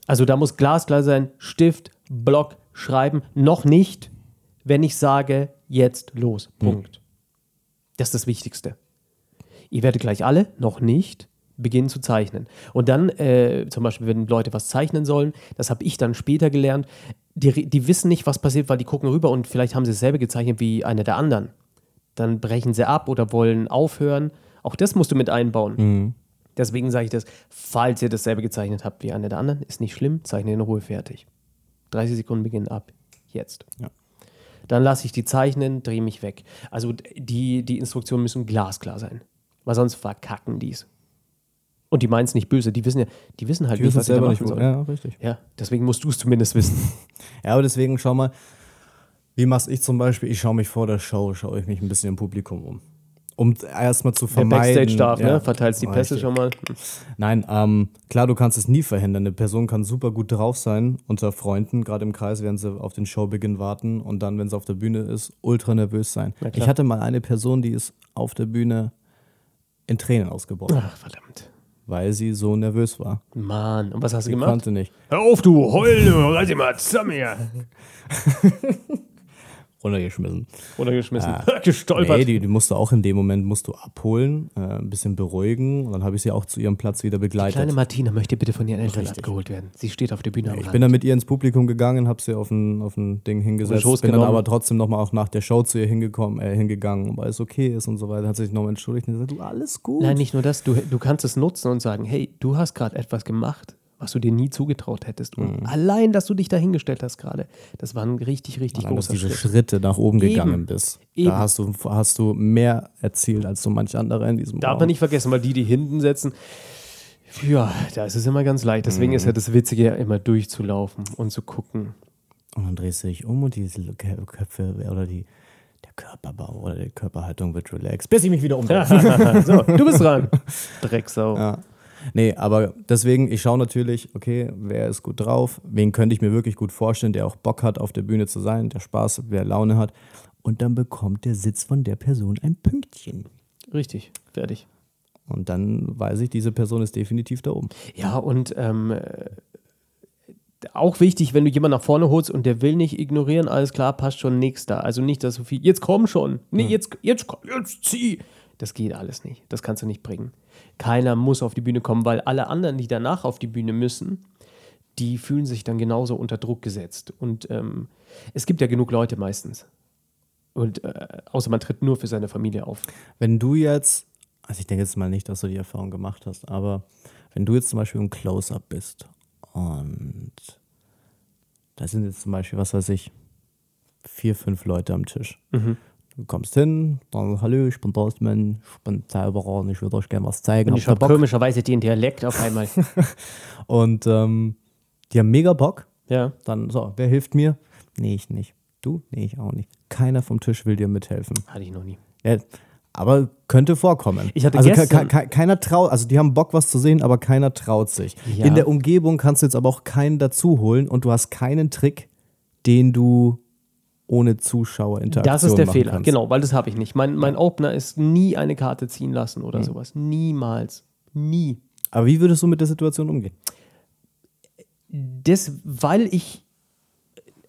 Also da muss glasklar sein, Stift, Block, Schreiben, noch nicht, wenn ich sage, jetzt los. Punkt. Das ist das Wichtigste. Ihr werdet gleich alle, noch nicht, beginnen zu zeichnen. Und dann, äh, zum Beispiel, wenn Leute was zeichnen sollen, das habe ich dann später gelernt, die, die wissen nicht, was passiert, weil die gucken rüber und vielleicht haben sie dasselbe gezeichnet wie einer der anderen. Dann brechen sie ab oder wollen aufhören. Auch das musst du mit einbauen. Deswegen sage ich das, falls ihr dasselbe gezeichnet habt wie einer der anderen, ist nicht schlimm, zeichne in Ruhe fertig. 30 Sekunden beginnen ab. Jetzt.
Ja.
Dann lasse ich die zeichnen, drehe mich weg. Also die, die Instruktionen müssen glasklar sein. Weil sonst verkacken die's. Und die meinen es nicht böse, die wissen ja, die wissen halt
Die
nicht, was
selber
machen
nicht,
sollen.
Ja, richtig.
Ja, deswegen musst du es zumindest wissen.
Ja, aber deswegen schau mal, wie mach's ich zum Beispiel? Ich schaue mich vor der Show, schaue ich mich ein bisschen im Publikum um. Um erstmal zu vermeiden.
Backstage darf,
ja,
ne? Verteilst die Pässe
richtig.
schon mal.
Nein, ähm, klar, du kannst es nie verhindern. Eine Person kann super gut drauf sein unter Freunden, gerade im Kreis, während sie auf den Showbeginn warten und dann, wenn sie auf der Bühne ist, ultra nervös sein. Ich hatte mal eine Person, die ist auf der Bühne in Tränen ausgebrochen,
Ach, verdammt.
weil sie so nervös war.
Mann, und was hast du gemacht?
konnte nicht.
Hör auf, du Heul, reiß dich mal zusammen hier.
Runtergeschmissen.
Runtergeschmissen. Gestolpert.
Nee, die, die musst du auch in dem Moment musst du abholen, äh, ein bisschen beruhigen und dann habe ich sie auch zu ihrem Platz wieder begleitet.
Kleine Martina möchte bitte von ihren Eltern
Richtig.
abgeholt werden. Sie steht auf der Bühne am
Ich
Rand.
bin dann mit ihr ins Publikum gegangen, habe sie auf ein, auf ein Ding hingesetzt,
Schoß
bin dann
genommen.
aber trotzdem nochmal auch nach der Show zu ihr hingekommen, äh, hingegangen, weil es okay ist und so weiter. Hat sich nochmal entschuldigt und gesagt, du, alles gut.
Nein, nicht nur das. Du, du kannst es nutzen und sagen, hey, du hast gerade etwas gemacht, was du dir nie zugetraut hättest. Und allein, dass du dich dahingestellt hast gerade, das war ein richtig, richtig
Allein, dass
großer
du diese
Schritt.
Schritte nach oben
Eben.
gegangen bist.
Eben.
Da hast du, hast du mehr erzielt als so manch anderer in diesem
Darf
Raum.
man nicht vergessen, weil die, die hinten sitzen, ja, da ist es immer ganz leicht. Deswegen ist ja das Witzige, ja immer durchzulaufen und zu gucken.
Und dann drehst du dich um und diese Kö- Köpfe oder die, der Körperbau oder die Körperhaltung wird relaxed, bis ich mich wieder umdrehe.
so, du bist dran. Drecksau.
Ja. Nee, aber deswegen, ich schaue natürlich, okay, wer ist gut drauf, wen könnte ich mir wirklich gut vorstellen, der auch Bock hat, auf der Bühne zu sein, der Spaß, wer Laune hat. Und dann bekommt der Sitz von der Person ein Pünktchen.
Richtig, fertig.
Und dann weiß ich, diese Person ist definitiv da oben.
Ja, und ähm, äh, auch wichtig, wenn du jemanden nach vorne holst und der will nicht ignorieren, alles klar, passt schon nächster. Also nicht, dass so viel, jetzt komm schon, nee, jetzt, jetzt komm, jetzt zieh. Das geht alles nicht. Das kannst du nicht bringen. Keiner muss auf die Bühne kommen, weil alle anderen, die danach auf die Bühne müssen, die fühlen sich dann genauso unter Druck gesetzt. Und ähm, es gibt ja genug Leute meistens. Und äh, außer man tritt nur für seine Familie auf.
Wenn du jetzt, also ich denke jetzt mal nicht, dass du die Erfahrung gemacht hast, aber wenn du jetzt zum Beispiel im Close-Up bist und da sind jetzt zum Beispiel, was weiß ich, vier, fünf Leute am Tisch. Du kommst hin, dann, hallo, ich bin Dorstmann, ich bin Zauberer und ich würde euch gerne was zeigen.
Und ich habe komischerweise den Dialekt auf einmal.
Und ähm, die haben mega Bock.
ja.
Dann, so, wer hilft mir? Nee, ich nicht. Du? Nee, ich auch nicht. Keiner vom Tisch will dir mithelfen.
Hatte ich noch nie.
Ja, aber könnte vorkommen.
Ich hatte
also ke-
gestern-
ke- keiner traut, also die haben Bock, was zu sehen, aber keiner traut sich.
Ja.
In der Umgebung kannst du jetzt aber auch keinen dazu holen und du hast keinen Trick, den du ohne Zuschauerinteraktion
Das ist der Fehler,
kannst.
genau, weil das habe ich nicht. Mein, mein Opener ist nie eine Karte ziehen lassen oder sowas. Niemals. Nie.
Aber wie würdest du mit der Situation umgehen?
Das, weil ich,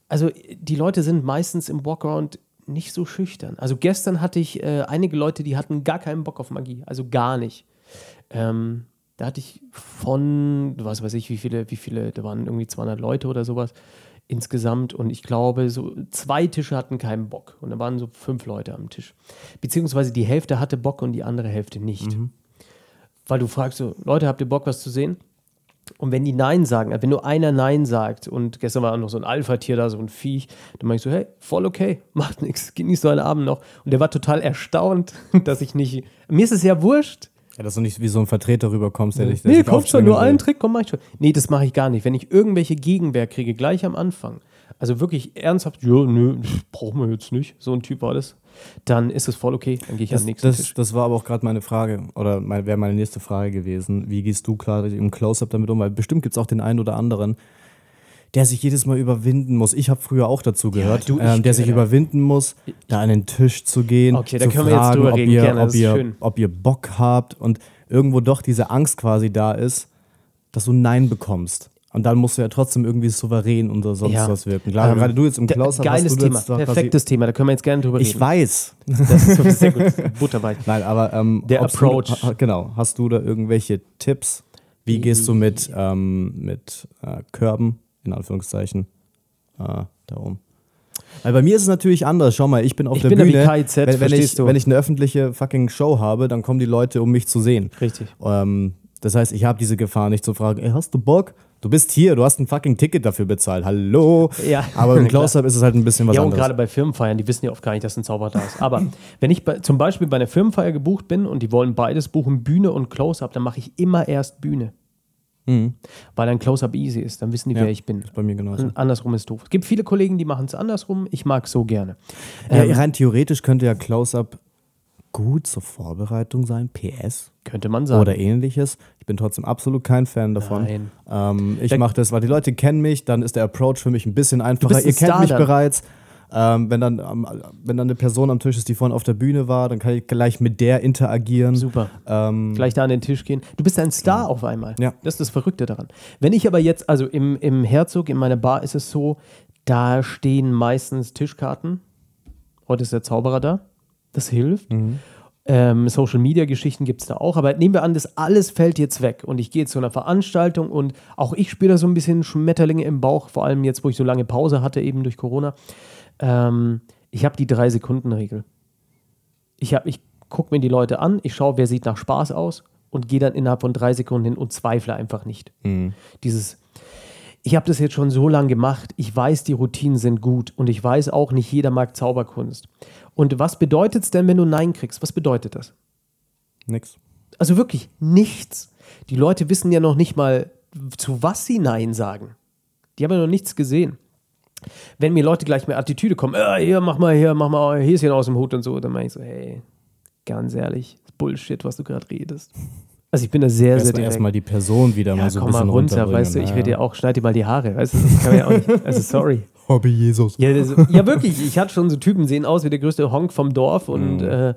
also die Leute sind meistens im Walkaround nicht so schüchtern. Also gestern hatte ich äh, einige Leute, die hatten gar keinen Bock auf Magie, also gar nicht. Ähm, da hatte ich von, was weiß ich, wie viele, wie viele, da waren irgendwie 200 Leute oder sowas insgesamt und ich glaube, so zwei Tische hatten keinen Bock und da waren so fünf Leute am Tisch. Beziehungsweise die Hälfte hatte Bock und die andere Hälfte nicht. Weil du fragst so, Leute, habt ihr Bock, was zu sehen? Und wenn die Nein sagen, also wenn nur einer Nein sagt und gestern war auch noch so ein Alpha-Tier da, so ein Viech, dann mach ich so, hey, voll okay, macht nichts, genieß deinen Abend noch. Und der war total erstaunt, dass ich nicht, mir ist es ja wurscht.
Ja, dass du nicht wie so ein Vertreter rüberkommst, der dich
Nee, kommst schon nur
aufdrängen
einen
will.
Trick, komm, mach ich schon. Nee, das mache ich gar nicht. Wenn ich irgendwelche Gegenwehr kriege, gleich am Anfang, also wirklich ernsthaft, ja, nö, brauchen wir jetzt nicht, so ein Typ war das, dann ist es voll okay, dann gehe ich
Das,
am nächsten
das,
Tisch.
das war aber auch gerade meine Frage, oder wäre meine nächste Frage gewesen. Wie gehst du klar im Close-Up damit um? Weil bestimmt gibt es auch den einen oder anderen, der sich jedes Mal überwinden muss. Ich habe früher auch dazu gehört,
du, ich
ähm, der sich überwinden muss, da an den Tisch zu gehen,
Okay, da
zu
können wir jetzt
fragen,
drüber
ob,
reden,
ihr,
gerne,
ob, ihr, ob ihr Bock habt und irgendwo doch diese Angst quasi da ist, dass du Nein bekommst. Und dann musst du ja trotzdem irgendwie souverän und so sonst
Ja.
was wirken. Klar,
Ähm,
gerade du jetzt im Close-Up hast
Geiles
du
Thema, perfektes Thema, da können wir jetzt gerne drüber
Ich
reden.
weiß.
Das ist sehr gut, Butterweich.
Nein, aber ähm,
Der Approach.
Du, genau. Hast du da irgendwelche Tipps? Wie gehst du mit, ähm, mit äh, Körben, in Anführungszeichen, äh, da um? Weil bei mir ist es natürlich anders. Schau mal, ich bin auf
Ich
der
bin
Bühne.
KIZ,
wenn, wenn, ich,
du?
wenn ich eine öffentliche fucking Show habe, dann kommen die Leute, um mich zu sehen.
Richtig.
Ähm, das heißt, ich habe diese Gefahr nicht zu fragen, ey, hast du Bock? Du bist hier, du hast ein fucking Ticket dafür bezahlt. Hallo?
Ja.
Aber im Close-Up ist es halt ein bisschen was
Ja, und
anderes.
gerade bei Firmenfeiern, die wissen ja oft gar nicht, dass ein Zauberer da ist. Aber wenn ich bei, zum Beispiel bei einer Firmenfeier gebucht bin und die wollen beides buchen, Bühne und Close-Up, dann mache ich immer erst Bühne. Weil dann Close-Up easy ist, dann wissen die,
Mhm. Ja,
wer ich bin.
ist bei mir genauso.
Und andersrum ist doof. Es gibt viele Kollegen, die machen es andersrum. Ich mag so gerne.
Ja,
Ähm,
rein theoretisch könnte ja Close-Up gut zur Vorbereitung sein, PS
könnte man sagen.
oder ähnliches. Ich bin trotzdem absolut kein Fan davon.
Nein.
Ähm, ich mache das, weil die Leute kennen mich, dann ist der Approach für mich ein bisschen einfacher.
ein
Ihr kennt mich
dann.
bereits. Ähm, wenn, dann, wenn dann eine Person am Tisch ist, die vorhin auf der Bühne war, dann kann ich gleich mit der interagieren.
Super.
Ähm,
Gleich da an den Tisch gehen. Du bist ein Star auf einmal.
Ja.
Das ist das Verrückte daran. Wenn ich aber jetzt, also im, im Herzog, in meiner Bar ist es so, da stehen meistens Tischkarten. Heute ist der Zauberer da. Das hilft. Ähm, Social Media Geschichten gibt es da auch. Aber nehmen wir an, das alles fällt jetzt weg und ich gehe zu einer Veranstaltung und auch ich spüre da so ein bisschen Schmetterlinge im Bauch, vor allem jetzt, wo ich so lange Pause hatte, eben durch Corona. Ähm, ich habe die Drei-Sekunden-Regel. Ich, hab- ich gucke mir die Leute an, ich schaue, wer sieht nach Spaß aus und gehe dann innerhalb von drei Sekunden hin und zweifle einfach nicht. Dieses, ich habe das jetzt schon so lange gemacht, ich weiß, die Routinen sind gut und ich weiß auch, nicht jeder mag Zauberkunst. Und was bedeutet es denn, wenn du Nein kriegst? Was bedeutet das?
nix.
Also wirklich nichts. Die Leute wissen ja noch nicht mal, zu was sie Nein sagen. Die haben ja noch nichts gesehen. Wenn mir Leute gleich mit Attitüde kommen, äh, hier, mach mal hier, mach mal Häschen aus dem Hut und so, dann meine ich so, hey, ganz ehrlich, Bullshit, was du gerade redest. Also ich bin da sehr, sehr
Erstmal
direkt.
erstmal die Person wieder
ja,
mal so ein
komm mal
bisschen
runter,
runterbringen.
weißt du, ich rede ja auch, schneid dir mal die Haare, weißt du, das kann man ja auch nicht. Also sorry.
Hobby Jesus.
Ja, das, ja, wirklich. Ich hatte schon so Typen, sehen aus wie der größte Honk vom Dorf und äh,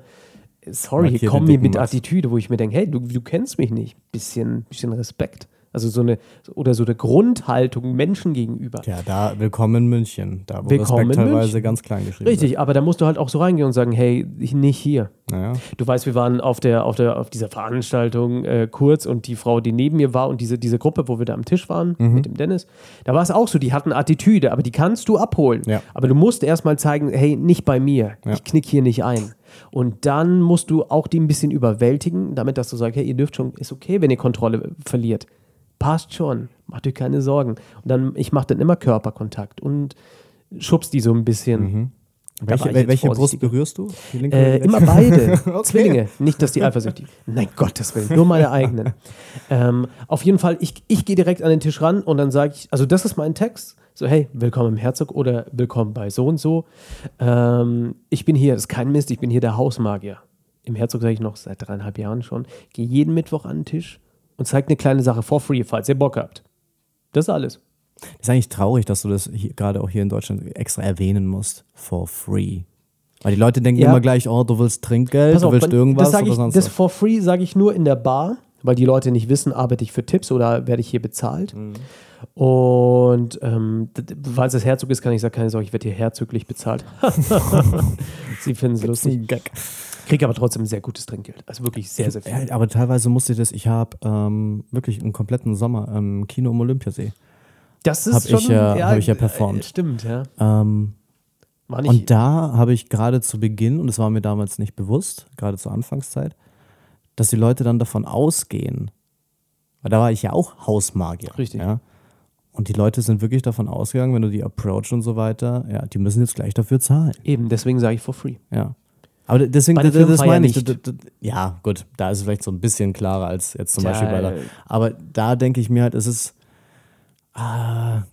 sorry,
Markierte
komm mir mit. Attitüde, wo ich mir denke, hey, du, du kennst mich nicht. Bisschen, bisschen Respekt. Also so eine, oder so eine Grundhaltung Menschen gegenüber.
Ja, da willkommen in München, da wo
Willkommen
Respekt teilweise
München.
ganz klein geschrieben
Richtig, aber da musst du halt auch so reingehen und sagen, hey, ich- nicht hier.
wird. Naja.
Du weißt, wir waren auf der, auf der, auf dieser Veranstaltung äh, kurz und die Frau, die neben mir war und diese, diese Gruppe, wo wir da am Tisch waren
Mhm.
mit dem Dennis, da war es auch so, die hatten Attitüde, aber die kannst du abholen.
Ja.
Aber du musst erstmal zeigen, hey, nicht bei mir.
Ja.
Ich knick hier nicht ein. Und dann musst du auch die ein bisschen überwältigen, damit dass du sagst, hey, ihr dürft schon, ist okay, wenn ihr Kontrolle verliert. Passt schon, macht euch keine Sorgen. Und dann, ich mache dann immer Körperkontakt und schubst die so ein bisschen. War
Welche, welche Brust berührst du?
Äh, immer beide.
Okay.
Zwillinge. Nicht, dass die eifersüchtig. Nein, Gottes Willen. Nur meine eigenen. ähm, auf jeden Fall, ich, ich gehe direkt an den Tisch ran und dann sage ich, also das ist mein Text. So, hey, willkommen im Herzog oder willkommen bei so und so. Ähm, ich bin hier, das ist kein Mist, ich bin hier der Hausmagier. Im Herzog sage ich noch seit dreieinhalb Jahren schon. Gehe jeden Mittwoch an den Tisch und zeige eine kleine Sache for free, falls ihr Bock habt. Das ist alles.
ist eigentlich traurig, dass du das hier, gerade auch hier in Deutschland extra erwähnen musst. For free. Weil die Leute denken
Ja.
immer gleich, oh, du willst Trinkgeld,
Pass
du
auf,
willst irgendwas
das,
oder
ich,
sonst
das
was.
for free sage ich nur in der Bar, weil die Leute nicht wissen, arbeite ich für Tipps oder werde ich hier bezahlt.
Mhm.
Und ähm, falls es Herzog ist, kann ich sagen, keine Sorge, ich werde hier herzoglich bezahlt. Sie finden es lustig. Kriege aber trotzdem sehr gutes Trinkgeld. Also wirklich sehr, sehr viel.
Aber teilweise musste ich das, ich habe ähm, wirklich einen kompletten Sommer im Kino am Olympiasee.
Das ist
hab
schon,
ich ja- hab ich ja performt.
äh, Stimmt, ja.
Ähm, und da habe ich gerade zu Beginn, und das war mir damals nicht bewusst, gerade zur Anfangszeit, dass die Leute dann davon ausgehen, weil da war ich ja auch Hausmagier.
Richtig.
Ja? Und die Leute sind wirklich davon ausgegangen, wenn du die approach und so weiter, ja, die müssen jetzt gleich dafür zahlen.
eben, deswegen sage ich for free.
Ja. Aber deswegen, das
Firmenfeier
meine ich. d- Ja, gut, da ist es vielleicht so ein bisschen klarer als jetzt zum
Tja,
Beispiel bei der.
äh,
Aber da denke ich mir halt, es ist ah,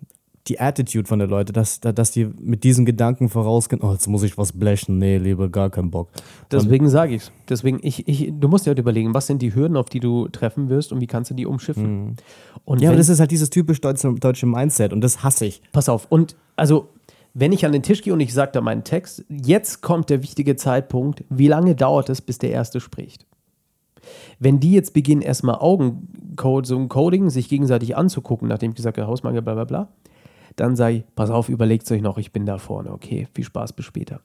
die Attitude von der Leute, dass, da- dass die mit diesen Gedanken vorausgehen, oh, jetzt muss ich was blechen. Nee, lieber gar keinen Bock.
Deswegen sage ich es. Deswegen, ich, ich, du musst dir halt überlegen, was sind die Hürden, auf die du treffen wirst und wie kannst du die umschiffen.
Mhm. Ja, aber das ist halt dieses typisch deutsche, deutsche Mindset und das hasse ich.
Pass auf. Und also, wenn ich an den Tisch gehe und ich sage da meinen Text, jetzt kommt der wichtige Zeitpunkt, wie lange dauert es, bis der Erste spricht? Wenn die jetzt beginnen, erstmal Augencode, so ein Coding, sich gegenseitig anzugucken, nachdem ich gesagt habe, Hausmangel, bla bla bla, dann sage ich, pass auf, überlegt euch noch, ich bin da vorne, okay, viel Spaß, bis später.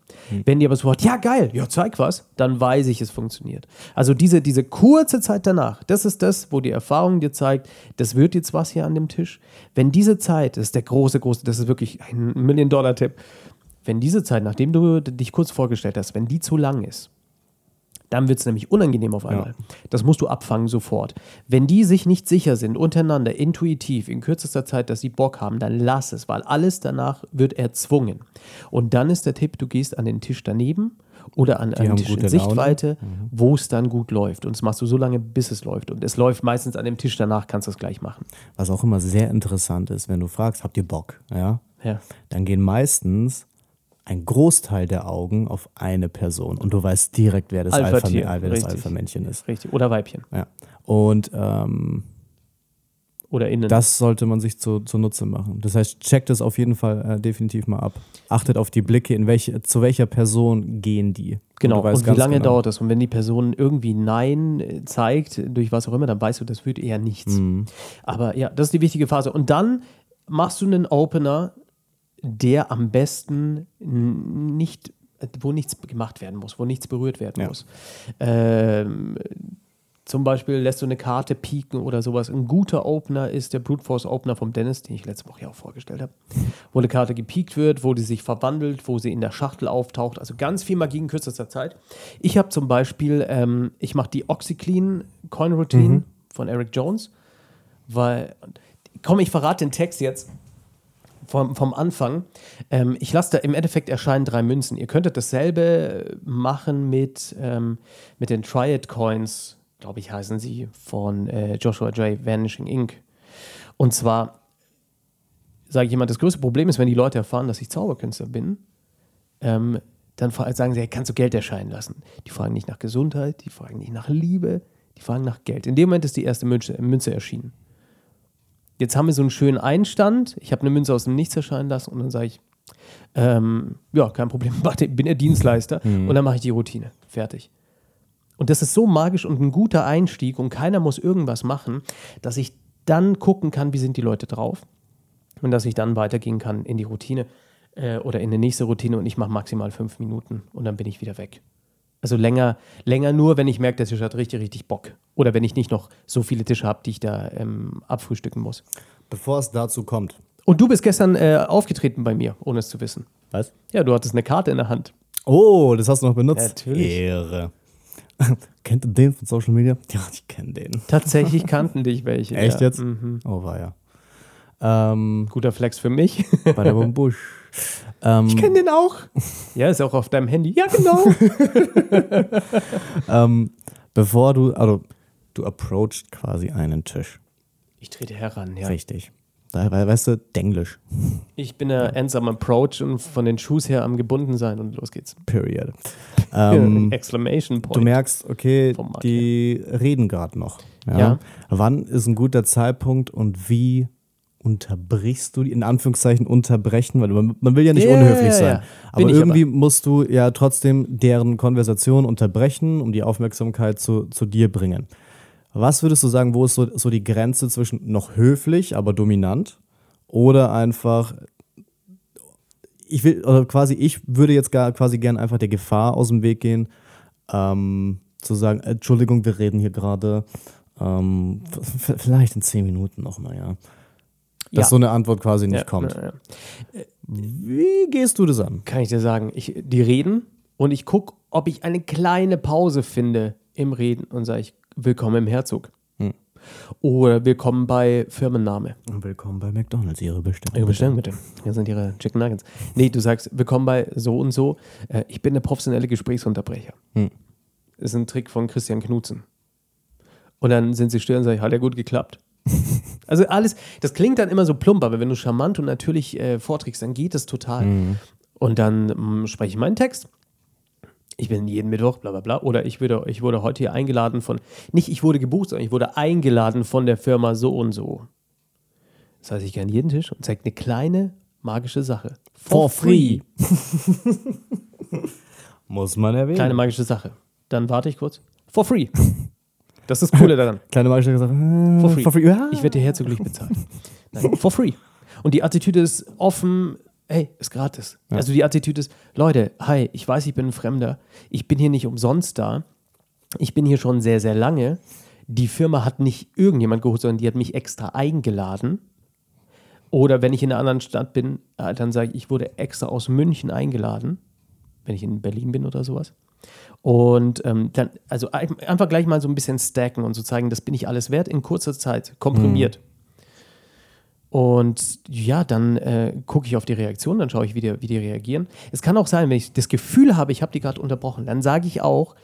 Wenn die aber sofort, ja geil, ja zeig was, dann weiß ich, es funktioniert. Also diese, diese kurze Zeit danach, das ist das, wo die Erfahrung dir zeigt, das wird jetzt was hier an dem Tisch. Wenn diese Zeit, das ist der große, große, das ist wirklich ein Million-Dollar-Tipp, wenn diese Zeit, nachdem du dich kurz vorgestellt hast, wenn die zu lang ist, dann wird es nämlich unangenehm auf einmal. Das musst du abfangen sofort. Wenn die sich nicht sicher sind, untereinander, intuitiv, in kürzester Zeit, dass sie Bock haben, dann lass es, weil alles danach wird erzwungen. Und dann ist der Tipp, du gehst an den Tisch daneben oder an einen Tisch in. Sichtweite, wo es dann gut läuft. Und das machst du so lange, bis es läuft. Und es läuft meistens an dem Tisch danach, kannst du es gleich machen.
Was auch immer sehr interessant ist, wenn du fragst, habt ihr Bock? Ja.
Ja.
Dann gehen meistens ein Großteil der Augen auf eine Person und du weißt direkt, wer das, Alpha, wer. Alpha-Männchen ist.
Richtig. Oder Weibchen.
Ja. Und ähm,
Oder innen.
das sollte man sich zu, zunutze machen. Das heißt, checkt es auf jeden Fall äh, definitiv mal ab. Achtet auf die Blicke, in welche, zu welcher Person gehen die.
Genau,
weißt
und wie lange
genau.
dauert das? Und wenn die Person irgendwie Nein äh, zeigt, durch was auch immer, dann weißt du, das wird eher nichts.
Mhm.
Aber ja, das ist die wichtige Phase. Und dann machst du einen Opener, der am besten nicht, wo nichts gemacht werden muss, wo nichts berührt werden
Ja.
muss. Ähm, zum Beispiel lässt du eine Karte pieken oder sowas. Ein guter Opener ist der Brute Force Opener vom Dennis, den ich letzte Woche ja auch vorgestellt habe. Wo eine Karte gepiekt wird, wo die sich verwandelt, wo sie in der Schachtel auftaucht. Also ganz viel Magie in kürzester Zeit. Ich habe zum Beispiel, ähm, ich mache die Oxyclean Coin Routine von Eric Jones, weil, komm, ich verrate den Text jetzt vom, vom Anfang. Ähm, ich lasse da im Endeffekt erscheinen drei Münzen. Ihr könntet dasselbe machen mit, ähm, mit den Triad Coins, glaube ich, heißen sie, von äh, Joshua J. Vanishing Inc. Und zwar sage ich jemand, das größte Problem ist, wenn die Leute erfahren, dass ich Zauberkünstler bin, ähm, dann sagen sie, hey, kannst du Geld erscheinen lassen? Die fragen nicht nach Gesundheit, die fragen nicht nach Liebe, die fragen nach Geld. In dem Moment ist die erste Münze, Münze erschienen. Jetzt haben wir so einen schönen Einstand. Ich habe eine Münze aus dem Nichts erscheinen lassen und dann sage ich, ähm, ja, kein Problem, warte, bin der Dienstleister und dann mache ich die Routine. Fertig. Und das ist so magisch und ein guter Einstieg und keiner muss irgendwas machen, dass ich dann gucken kann, wie sind die Leute drauf und dass ich dann weitergehen kann in die Routine äh, oder in die nächste Routine und ich mache maximal fünf Minuten und dann bin ich wieder weg. Also länger, länger nur, wenn ich merke, der Tisch hat richtig, richtig Bock. Oder wenn ich nicht noch so viele Tische habe, die ich da ähm, abfrühstücken muss.
Bevor es dazu kommt.
Und du bist gestern äh, aufgetreten bei mir, ohne es zu wissen.
Was?
Ja, du hattest eine Karte in der Hand.
Oh, das hast du noch benutzt?
Natürlich.
Ehre. Kennt ihr den von Social Media? Ja, ich kenne den.
Tatsächlich kannten dich welche.
Echt
ja.
jetzt?
Mhm.
Oh, war ja. Ähm,
Guter Flex für mich.
der Busch. ähm,
Ich kenne den auch. Ja, ist auch auf deinem Handy. Ja, genau.
ähm, bevor du, also du approachst quasi einen Tisch.
Ich trete heran, ja.
Richtig. Da, weil, weißt du, Denglisch.
Ich bin der Ansam Approach und von den Shoes her am gebunden sein und los geht's.
Period. Ähm,
Exclamation Point.
du merkst, okay, die reden gerade noch. Ja?
Ja.
Wann ist ein guter Zeitpunkt und wie unterbrichst du die, in Anführungszeichen unterbrechen, weil man, man will ja nicht
Ja,
unhöflich sein. Aber irgendwie musst du ja trotzdem deren Konversation unterbrechen, um die Aufmerksamkeit zu, zu dir bringen. Was würdest du sagen, wo ist so, so die Grenze zwischen noch höflich, aber dominant oder einfach ich will, oder quasi, ich würde jetzt gar quasi gern einfach der Gefahr aus dem Weg gehen, ähm, zu sagen, Entschuldigung, wir reden hier gerade, ähm, vielleicht in zehn Minuten nochmal, ja. Dass
Ja.
so eine Antwort quasi nicht
Ja,
kommt.
ja, ja.
Wie gehst du das an?
Kann ich dir sagen, ich, die reden und ich gucke, ob ich eine kleine Pause finde im Reden und sage ich, willkommen im Herzog.
Hm.
Oder willkommen bei Firmenname.
Willkommen bei McDonalds, Ihre Bestellung.
Ihre Bestellung bitte. Hier sind Ihre Chicken Nuggets. Nee, du sagst, willkommen bei so und so. Äh, ich bin der professionelle Gesprächsunterbrecher.
Hm.
Das ist ein Trick von Christian Knutzen. Und dann sind sie still und sagen, hat ja gut geklappt. also alles, das klingt dann immer so plump, aber wenn du charmant und natürlich äh, vorträgst, dann geht es total. Und dann mm, spreche ich meinen Text. Ich bin jeden Mittwoch, bla bla bla. Oder ich wurde, ich wurde heute hier eingeladen von, nicht ich wurde gebucht, sondern ich wurde eingeladen von der Firma so und so. Das heißt, ich gehe an jeden Tisch und zeige eine kleine magische Sache.
For free. Muss man erwähnen.
Kleine magische Sache. Dann warte ich kurz. For free. Das ist das Coole daran.
Kleine Magische gesagt, äh,
For free.
For free. Ja.
Ich werde dir herzoglich bezahlt. Nein, for free. Und die Attitüde ist offen, hey, ist gratis. Also die Attitüde ist, Leute, hi, ich weiß, ich bin ein Fremder. Ich bin hier nicht umsonst da. Ich bin hier schon sehr, sehr lange. Die Firma hat nicht irgendjemand geholt, sondern die hat mich extra eingeladen. Oder wenn ich in einer anderen Stadt bin, äh, dann sage ich, ich wurde extra aus München eingeladen, wenn ich in Berlin bin oder sowas. Und ähm, dann, also ein- einfach gleich mal so ein bisschen stacken und so zeigen, das bin ich alles wert in kurzer Zeit, komprimiert. Und ja, dann äh, gucke ich auf die Reaktion, dann schaue ich, wie die, wie die reagieren. Es kann auch sein, wenn ich das Gefühl habe, ich habe die gerade unterbrochen, dann sage ich auch,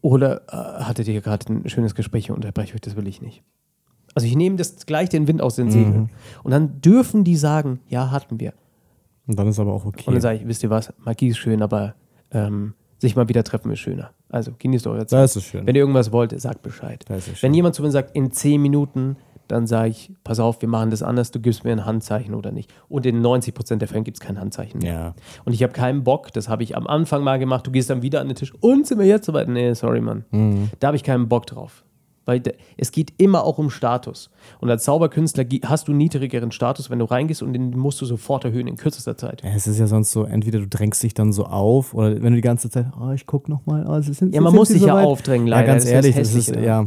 oder äh, hattet ihr gerade ein schönes Gespräch, ich unterbreche euch, das will ich nicht. Also ich nehme das gleich den Wind aus den Segeln. Und dann dürfen die sagen, ja, hatten wir.
Und dann ist aber auch okay.
Und dann sage ich, wisst ihr was, Magie ist schön, aber ähm, sich mal wieder treffen ist schöner. Also genießt eure Zeit.
das ist schön.
Wenn ihr irgendwas wollt, sagt Bescheid.
Das ist schön.
Wenn jemand zu mir sagt, in 10 Minuten, dann sage ich, pass auf, wir machen das anders, du gibst mir ein Handzeichen oder nicht. Und in 90% der Fälle gibt es kein Handzeichen mehr.
Ja.
Und ich habe keinen Bock, das habe ich am Anfang mal gemacht, du gehst dann wieder an den Tisch und sind wir jetzt soweit? Nee, sorry, Mann.
Mhm.
Da habe ich keinen Bock drauf. Weil es geht immer auch um Status. Und als Zauberkünstler hast du niedrigeren Status, wenn du reingehst und den musst du sofort erhöhen in kürzester Zeit.
Ja, Es ist ja sonst so, entweder du drängst dich dann so auf oder wenn du die ganze Zeit, oh, ich guck noch mal, oh, sie sind
Ja, man
sind
muss sich ja
soweit?
aufdrängen,
Ja,
leider.
ganz
Das
ehrlich, das ist, ja.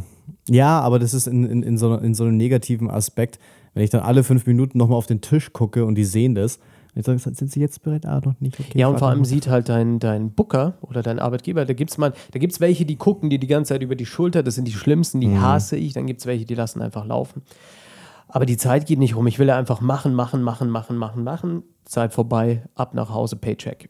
Ja, aber das ist in, in, in, so, in so einem negativen Aspekt, wenn ich dann alle fünf Minuten nochmal auf den Tisch gucke und die sehen das, und ich sage, sind sie jetzt bereit? Ah, noch nicht, okay.
Ja, und vor allem sieht halt dein, dein Booker oder dein Arbeitgeber, da gibt es mal, da gibt's welche, die gucken dir die ganze Zeit über die Schulter, das sind die schlimmsten, die hasse ich, dann gibt es welche, die lassen einfach laufen. Aber die Zeit geht nicht rum. Ich will ja einfach machen, machen, machen, machen, machen, machen. Zeit vorbei, ab nach Hause, Paycheck.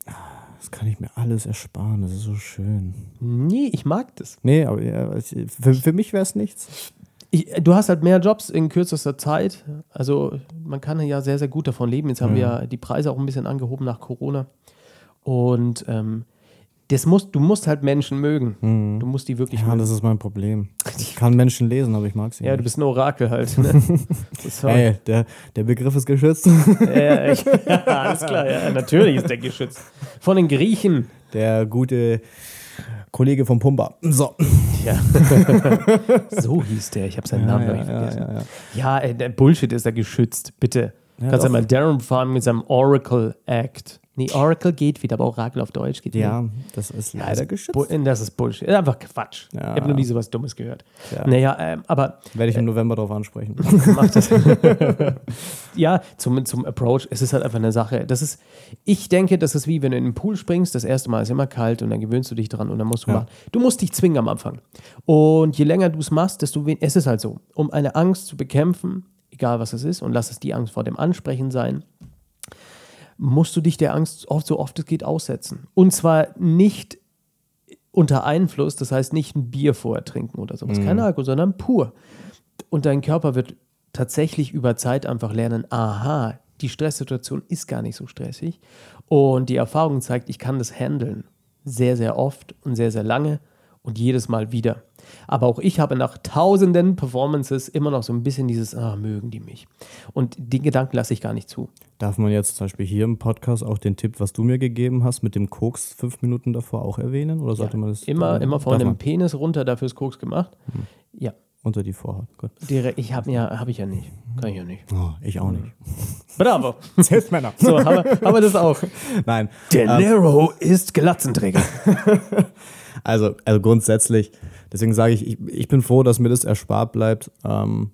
Das kann ich mir alles ersparen, das ist so schön.
Nee, ich mag das.
Nee, aber ja, für, für mich wäre es nichts.
Ich, du hast halt mehr Jobs in kürzester Zeit. Also man kann ja sehr, sehr gut davon leben. Jetzt haben wir ja die Preise auch ein bisschen angehoben nach Corona. Und ähm, das musst, du musst halt Menschen mögen. Du musst die wirklich
Ja,
mögen.
das ist mein Problem. Ich kann Menschen lesen, aber ich mag sie
Ja, du
nicht.
bist ein Orakel halt. Ne? Halt-
Ey, der, der Begriff ist geschützt.
ja, ich, ja, alles klar, ja, natürlich ist der geschützt. Von den Griechen.
Der gute Kollege vom Pumba. So.
Ja. so hieß der. Ich habe seinen Namen noch nicht vergessen.
ja, ja.
Ja, der Bullshit ist da geschützt. Bitte.
Ja,
Kannst du
doch.
mal Darren fahren mit seinem Oracle Act. Nee, Oracle geht wieder, aber Oracle auf Deutsch geht
Ja,
nicht.
das ist
Ja,
leider geschützt.
Das ist Bullshit. Einfach Quatsch.
Ja.
Ich habe noch nie so was Dummes gehört.
Ja.
Naja, ähm, aber
Werde ich im November darauf ansprechen.
macht das. ja, zum, zum Approach, es ist halt einfach eine Sache. Das ist, ich denke, das ist wie wenn du in den Pool springst, das erste Mal ist immer kalt und dann gewöhnst du dich dran und dann musst du
Ja.
machen. Du musst dich zwingen am Anfang. Und je länger du es machst, desto weniger, es ist halt so, um eine Angst zu bekämpfen, egal was es ist, und lass es die Angst vor dem Ansprechen sein, musst du dich der Angst oft, so oft es geht aussetzen. Und zwar nicht unter Einfluss, das heißt nicht ein Bier vorher trinken oder sowas, kein Alkohol, sondern pur. Und dein Körper wird tatsächlich über Zeit einfach lernen, aha, die Stresssituation ist gar nicht so stressig. Und die Erfahrung zeigt, ich kann das handeln. Sehr, sehr oft und sehr, sehr lange und jedes Mal wieder. Aber auch ich habe nach tausenden Performances immer noch so ein bisschen dieses, ah, mögen die mich. Und den Gedanken lasse ich gar nicht zu.
Darf man jetzt zum Beispiel hier im Podcast auch den Tipp, was du mir gegeben hast, mit dem Koks fünf Minuten davor auch erwähnen? Oder sollte man das
Immer,
äh,
immer von dem Penis runter, dafür ist Koks gemacht. Ja,
unter die Vorhaut? Gut.
direkt. Ich habe ja, habe ich ja nicht. Kann ich ja nicht.
Oh, ich auch nicht.
Bravo.
Selbstmänner.
So, haben wir, haben wir das auch.
Nein.
Der Nero ist Glatzenträger.
Also, also grundsätzlich, deswegen sage ich, ich, ich bin froh, dass mir das erspart bleibt. Ähm,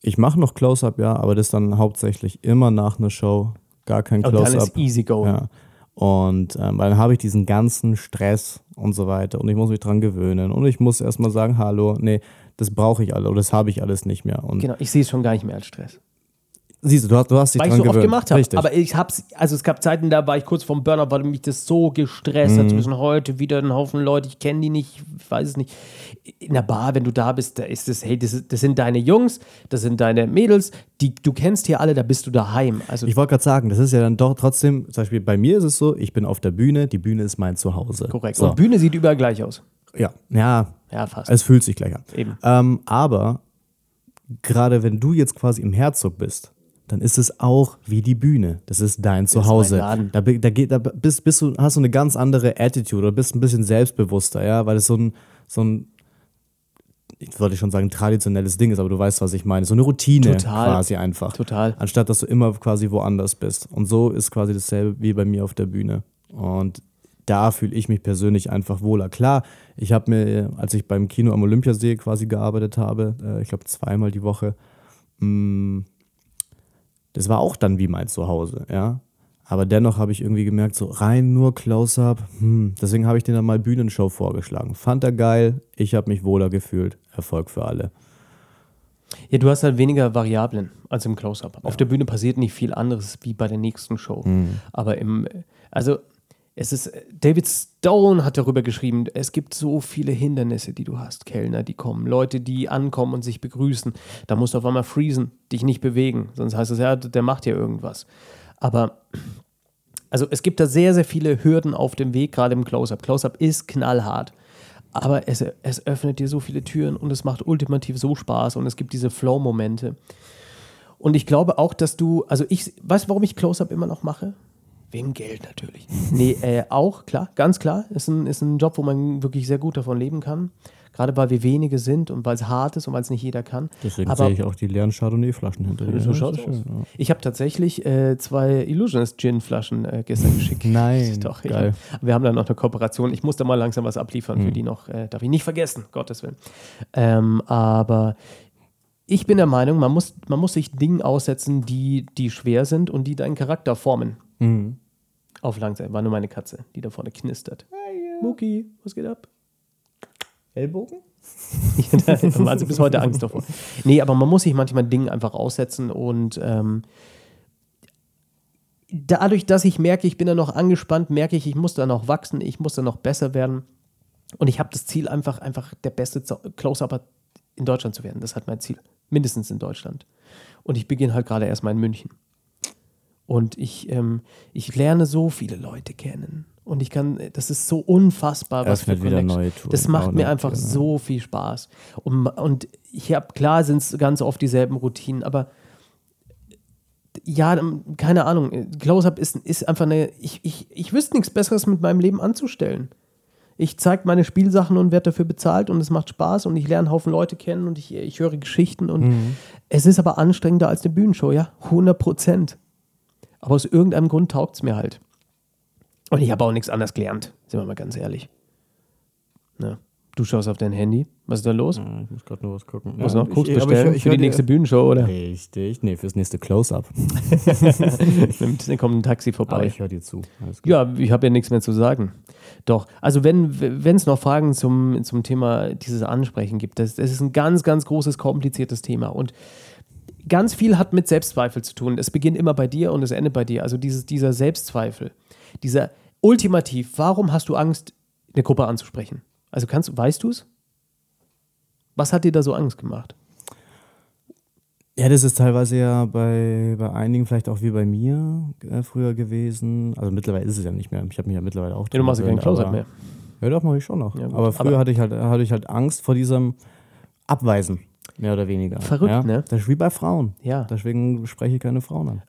ich mache noch Close-Up, ja, aber das dann hauptsächlich immer nach einer Show. Gar kein
Und dann ist
Close-Up.
easy going.
Ja. Und ähm, dann habe ich diesen ganzen Stress und so weiter und ich muss mich dran gewöhnen und ich muss erstmal sagen, hallo, nee, das brauche ich alle oder das habe ich alles nicht mehr. Und
Genau, ich sehe es schon gar nicht mehr als Stress.
Siehst du, du hast, du hast dich
Weil ich so oft
gewöhnt.
gemacht habe. Aber ich hab's, also es gab Zeiten, da war ich kurz vorm Burnout, weil mich das so gestresst
Mhm.
hat. Zwischen heute wieder ein Haufen Leute, ich kenne die nicht, ich weiß es nicht. In der Bar, wenn du da bist, da ist es, hey, das, das sind deine Jungs, das sind deine Mädels, die du kennst hier alle, da bist du daheim. Also
ich wollte gerade sagen, das ist ja dann doch trotzdem, zum Beispiel bei mir ist es so, ich bin auf der Bühne, die Bühne ist mein Zuhause.
korrekt.
So.
Und Bühne sieht überall gleich aus.
Ja, ja,
Ja, fast.
es fühlt sich gleich an.
Eben.
Ähm, aber gerade wenn du jetzt quasi im Herzog bist, dann ist es auch wie die Bühne. Das ist dein Zuhause.
Laden.
da, da, da bist, bist du, hast du eine ganz andere Attitude oder bist ein bisschen selbstbewusster, ja, weil es so ein, so ein, ich wollte schon sagen, traditionelles Ding ist, aber du weißt, was ich meine. So eine Routine
Total.
quasi einfach.
Total.
Anstatt dass du immer quasi woanders bist. Und so ist quasi dasselbe wie bei mir auf der Bühne. Und da fühle ich mich persönlich einfach wohler. Klar, ich habe mir, als ich beim Kino am Olympiasee quasi gearbeitet habe, äh, ich glaube zweimal die Woche, mh, das war auch dann wie mein Zuhause, ja. Aber dennoch habe ich irgendwie gemerkt, so rein nur Close-Up, hm, deswegen habe ich dir dann mal Bühnenshow vorgeschlagen. Fand er geil, ich habe mich wohler gefühlt. Erfolg für alle.
Ja, du hast halt weniger Variablen als im Close-Up. Auf der Bühne passiert nicht viel anderes wie bei der nächsten Show. Aber im, also es ist, David Stone hat darüber geschrieben, es gibt so viele Hindernisse, die du hast. Kellner, die kommen, Leute, die ankommen und sich begrüßen. Da musst du auf einmal freezen, dich nicht bewegen. Sonst heißt es ja, der macht ja irgendwas. Aber also es gibt da sehr, sehr viele Hürden auf dem Weg, gerade im Close-Up. Close-Up ist knallhart. Aber es, es öffnet dir so viele Türen und es macht ultimativ so Spaß und es gibt diese Flow-Momente. Und ich glaube auch, dass du, also ich, weißt du, warum ich Close-Up immer noch mache? Wegen Geld natürlich. Nee, äh, auch, klar, ganz klar. Ist ein, ist ein Job, wo man wirklich sehr gut davon leben kann. Gerade weil wir wenige sind und weil es hart ist und weil es nicht jeder kann.
Deswegen
Aber-
sehe ich auch die leeren Chardonnay-Flaschen hinter dir.
So aus.
schön, ja.
Ich habe tatsächlich äh, zwei Illusionist Gin-Flaschen äh, gestern geschickt.
Nein,
Doch,
geil.
hab, wir haben da noch eine Kooperation. Ich muss da mal langsam was abliefern für die noch. Äh, darf ich nicht vergessen, Gottes Willen. Ähm, aber ich bin der Meinung, man muss, man muss sich Dingen aussetzen, die, die schwer sind und die deinen Charakter formen. Auf langsam. War nur meine Katze, die da vorne knistert. Muki, was geht ab?
Ellbogen?
da haben also bis heute Angst davor. Nee, aber man muss sich manchmal Dinge einfach aussetzen und ähm, dadurch, dass ich merke, ich bin da noch angespannt, merke ich, ich muss da noch wachsen, ich muss da noch besser werden. Und ich habe das Ziel, einfach, einfach der beste Close-Upper in Deutschland zu werden. Das hat mein Ziel. Mindestens in Deutschland. Und ich beginne halt gerade erstmal in München. Und ich, ähm, ich lerne so viele Leute kennen. Und ich kann, das ist so unfassbar, was für
Öffnet wieder
Connection.
neue Touren.
Das macht mir
Genau,
einfach
genau.
so viel Spaß. Und, und ich habe, klar sind es ganz oft dieselben Routinen, aber ja, ähm, keine Ahnung. Close-Up ist, ist einfach eine, ich, ich, ich wüsste nichts Besseres mit meinem Leben anzustellen. Ich zeige meine Spielsachen und werde dafür bezahlt und es macht Spaß und ich lerne einen Haufen Leute kennen und ich, ich höre Geschichten und es ist aber anstrengender als eine Bühnenshow, ja, 100 Prozent. Aber aus irgendeinem Grund taugt es mir halt. Und ich habe auch nichts anderes gelernt, sind wir mal ganz ehrlich. Ne? Du schaust auf dein Handy. Was ist da los?
Ja, ich muss gerade nur was gucken.
Muss
ja,
noch Koks
ich- aber
bestellen
ich- ich
für die nächste Bühnenshow, oder?
Richtig, nee, fürs nächste Close-Up.
Dann kommt ein Taxi
Aber
vorbei.
ich höre dir zu.
Ja, ich habe ja nichts mehr zu sagen. Doch, also wenn es noch Fragen zum, zum Thema dieses Ansprechen gibt, das, das ist ein ganz, ganz großes, kompliziertes Thema. Und ganz viel hat mit Selbstzweifel zu tun. Es beginnt immer bei dir und es endet bei dir. Also dieses, dieser Selbstzweifel, dieser ultimativ, warum hast du Angst, eine Gruppe anzusprechen? Also kannst, weißt du es? Was hat dir da so Angst gemacht?
Ja, das ist teilweise ja bei, bei einigen vielleicht auch wie bei mir äh, früher gewesen. Also mittlerweile ist es ja nicht mehr. Ich habe mich ja mittlerweile auch.
Ja, du machst ja keinen Close-Up mehr.
Ja, doch, mache ich schon noch.
Ja,
aber früher
Aber-
hatte, ich halt, hatte ich halt Angst vor diesem Abweisen, mehr oder weniger.
Verrückt,
ja?
ne?
Das ist wie bei Frauen.
Ja.
Deswegen spreche ich keine Frauen an.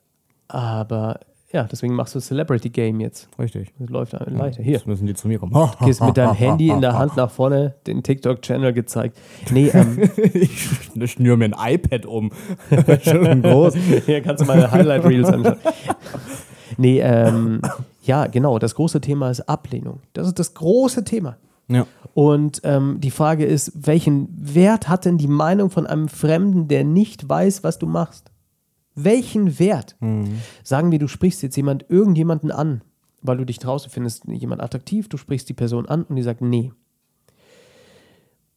Aber ja, deswegen machst du Celebrity Game jetzt.
Richtig.
Das läuft weiter. Hier.
Jetzt müssen die zu mir kommen.
gehst mit deinem Handy in der Hand nach vorne, den TikTok-Channel gezeigt. Nee, ähm,
ich schnür mir ein iPad um. Schön groß.
hier kannst du mal Highlight Reels anschauen. Nee, ähm, ja, genau. Das große Thema ist Ablehnung. Das ist das große Thema.
Ja.
Und ähm, die Frage ist, welchen Wert hat denn die Meinung von einem Fremden, der nicht weiß, was du machst? Welchen Wert? Sagen wir, du sprichst jetzt jemand, irgendjemanden an, weil du dich draußen findest, jemand attraktiv, du sprichst die Person an und die sagt nee.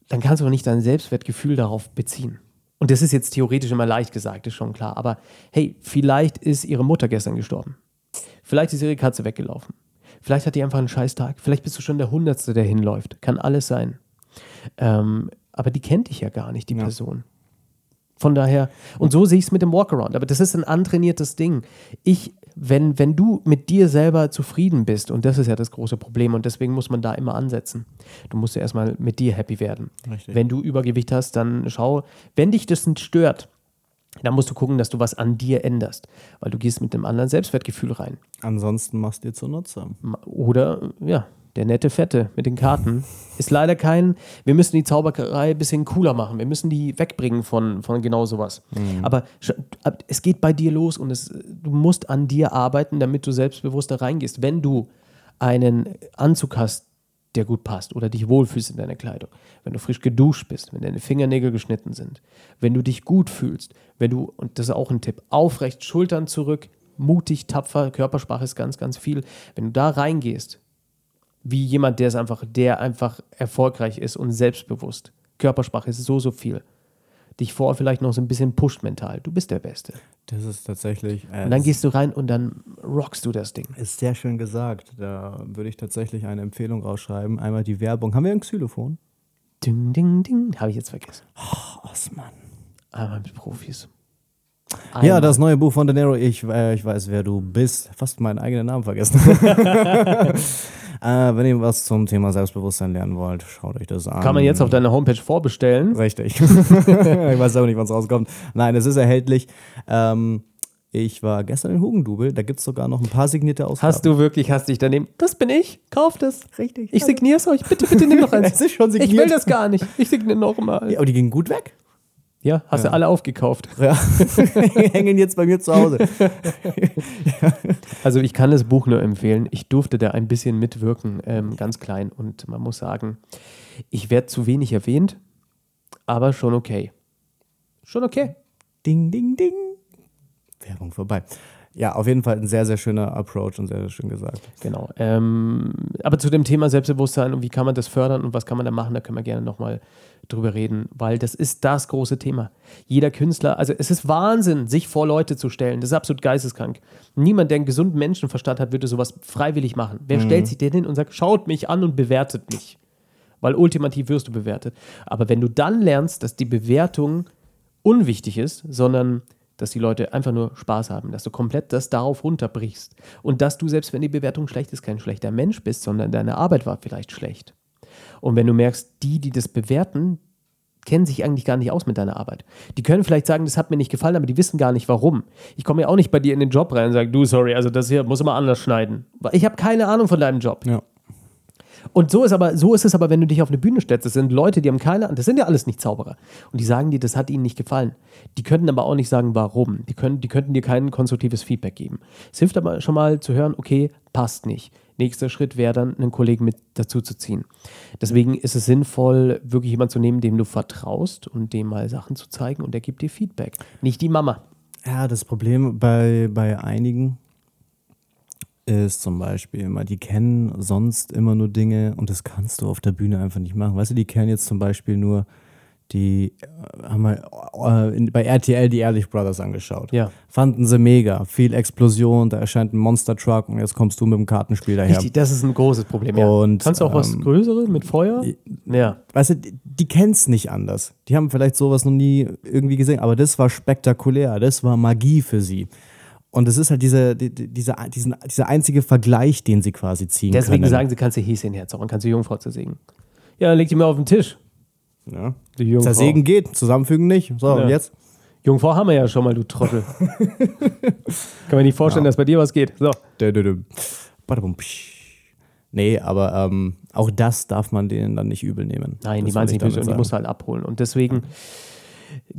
Dann kannst du aber nicht dein Selbstwertgefühl darauf beziehen. Und das ist jetzt theoretisch immer leicht gesagt, ist schon klar. Aber hey, vielleicht ist ihre Mutter gestern gestorben. Vielleicht ist ihre Katze weggelaufen. Vielleicht hat die einfach einen Scheißtag. Vielleicht bist du schon der Hundertste, der hinläuft. Kann alles sein. Ähm, aber die kennt dich ja gar nicht, die Person. Von daher, und so sehe ich es mit dem Walkaround. Aber das ist ein antrainiertes Ding. Ich, wenn, wenn du mit dir selber zufrieden bist, und das ist ja das große Problem, und deswegen muss man da immer ansetzen. Du musst ja erstmal mit dir happy werden.
Richtig.
Wenn du Übergewicht hast, dann schau, wenn dich das nicht stört, dann musst du gucken, dass du was an dir änderst. Weil du gehst mit einem anderen Selbstwertgefühl rein.
Ansonsten machst du dir zunutze.
Oder, ja, der nette Fette mit den Karten ist leider kein, wir müssen die Zauberei ein bisschen cooler machen. Wir müssen die wegbringen von, von genau sowas. Aber sch- ab- es geht bei dir los und es, du musst an dir arbeiten, damit du selbstbewusster reingehst. Wenn du einen Anzug hast, der gut passt oder dich wohlfühlst in deiner Kleidung, wenn du frisch geduscht bist, wenn deine Fingernägel geschnitten sind, wenn du dich gut fühlst, wenn du, und das ist auch ein Tipp, aufrecht Schultern zurück, mutig, tapfer, Körpersprache ist ganz, ganz viel. Wenn du da reingehst, wie jemand, der es einfach, der einfach erfolgreich ist und selbstbewusst. Körpersprache ist so, so viel. Dich vor vielleicht noch so ein bisschen pusht mental. Du bist der Beste.
Das ist tatsächlich. Äh,
Und dann gehst du rein und dann rockst du das Ding.
Ist sehr schön gesagt. Da würde ich tatsächlich eine Empfehlung rausschreiben. Einmal die Werbung. Haben wir ein Xylophon?
Ding, ding, ding. Habe ich jetzt vergessen.
Osman.
Einmal mit Profis.
Ja, das neue Buch von De Niro. Ich, äh, ich weiß, wer du bist. Fast meinen eigenen Namen vergessen. äh, wenn ihr was zum Thema Selbstbewusstsein lernen wollt, schaut euch das an.
Kann man jetzt auf deiner Homepage vorbestellen.
Richtig. ich weiß auch nicht, wann es rauskommt. Nein, es ist erhältlich. Ähm, ich war gestern in Hugendubel. Da gibt es sogar noch ein paar signierte Ausgaben.
Hast du wirklich, hast dich daneben. Das bin ich. Kauft es.
Richtig.
Ich signiere es euch. Bitte, bitte nimm noch eins.
Es ist schon
Ich will
signiert.
das gar nicht. Ich signiere nochmal.
Ja, aber die gingen gut weg.
Ja, hast du alle aufgekauft.
Ja. Hängen jetzt bei mir zu Hause.
Also ich kann das Buch nur empfehlen. Ich durfte da ein bisschen mitwirken, ähm, ganz klein. Und man muss sagen, ich werde zu wenig erwähnt, aber schon okay. Schon okay.
Ding, ding, ding. Werbung vorbei. Ja, auf jeden Fall ein sehr, sehr schöner Approach und sehr, sehr schön gesagt.
Genau. Ähm, aber zu dem Thema Selbstbewusstsein und wie kann man das fördern und was kann man da machen, da können wir gerne nochmal drüber reden, weil das ist das große Thema. Jeder Künstler, also es ist Wahnsinn, sich vor Leute zu stellen. Das ist absolut geisteskrank. Niemand, der einen gesunden Menschenverstand hat, würde sowas freiwillig machen. Wer stellt sich denn hin und sagt, schaut mich an und bewertet mich? Weil ultimativ wirst du bewertet. Aber wenn du dann lernst, dass die Bewertung unwichtig ist, sondern dass die Leute einfach nur Spaß haben, dass du komplett das darauf runterbrichst und dass du, selbst wenn die Bewertung schlecht ist, kein schlechter Mensch bist, sondern deine Arbeit war vielleicht schlecht. Und wenn du merkst, die, die das bewerten, kennen sich eigentlich gar nicht aus mit deiner Arbeit. Die können vielleicht sagen, das hat mir nicht gefallen, aber die wissen gar nicht warum. Ich komme ja auch nicht bei dir in den Job rein und sage, du, sorry, also das hier muss immer anders schneiden. Ich habe keine Ahnung von deinem Job.
Ja.
Und so ist, aber, so ist es aber, wenn du dich auf eine Bühne stellst. Das sind Leute, die haben keine Ahnung. Das sind ja alles nicht Zauberer. Und die sagen dir, das hat ihnen nicht gefallen. Die könnten aber auch nicht sagen, warum. Die, können, die könnten dir kein konstruktives Feedback geben. Es hilft aber schon mal zu hören, okay, passt nicht. Nächster Schritt wäre dann, einen Kollegen mit dazu zu ziehen. Deswegen ist es sinnvoll, wirklich jemanden zu nehmen, dem du vertraust und dem mal Sachen zu zeigen und der gibt dir Feedback. Nicht die Mama.
Ja, das Problem bei, bei einigen ist zum Beispiel immer, die kennen sonst immer nur Dinge und das kannst du auf der Bühne einfach nicht machen. Weißt du, die kennen jetzt zum Beispiel nur die äh, haben wir äh, bei RTL die Ehrlich Brothers angeschaut.
Ja.
Fanden sie mega. Viel Explosion, da erscheint ein Monster Truck und jetzt kommst du mit dem Kartenspiel daher.
Richtig, das ist ein großes Problem. Ja.
Und,
Kannst du auch was
ähm,
Größeres mit Feuer? Ja.
Weißt du, die, die kennen es nicht anders. Die haben vielleicht sowas noch nie irgendwie gesehen, aber das war spektakulär. Das war Magie für sie. Und es ist halt diese, die, die- dieser, diesen, dieser einzige Vergleich, den sie quasi ziehen
Deswegen
können.
sagen sie, kannst du Häschen herzaubern, kannst du Jungfrau zersägen. Ja, dann leg die mir auf den Tisch.
ja.
Die Jungfrau.
Zersägen geht, zusammenfügen nicht. So,
Ja.
und jetzt?
Jungfrau haben wir ja schon mal, du Trottel. Kann mir nicht vorstellen, dass bei dir was geht. So.
Nee, aber ähm, auch das darf man denen dann nicht übel nehmen.
Nein, die
Das
meinen es
will ich
nicht böse und die du halt abholen. Und deswegen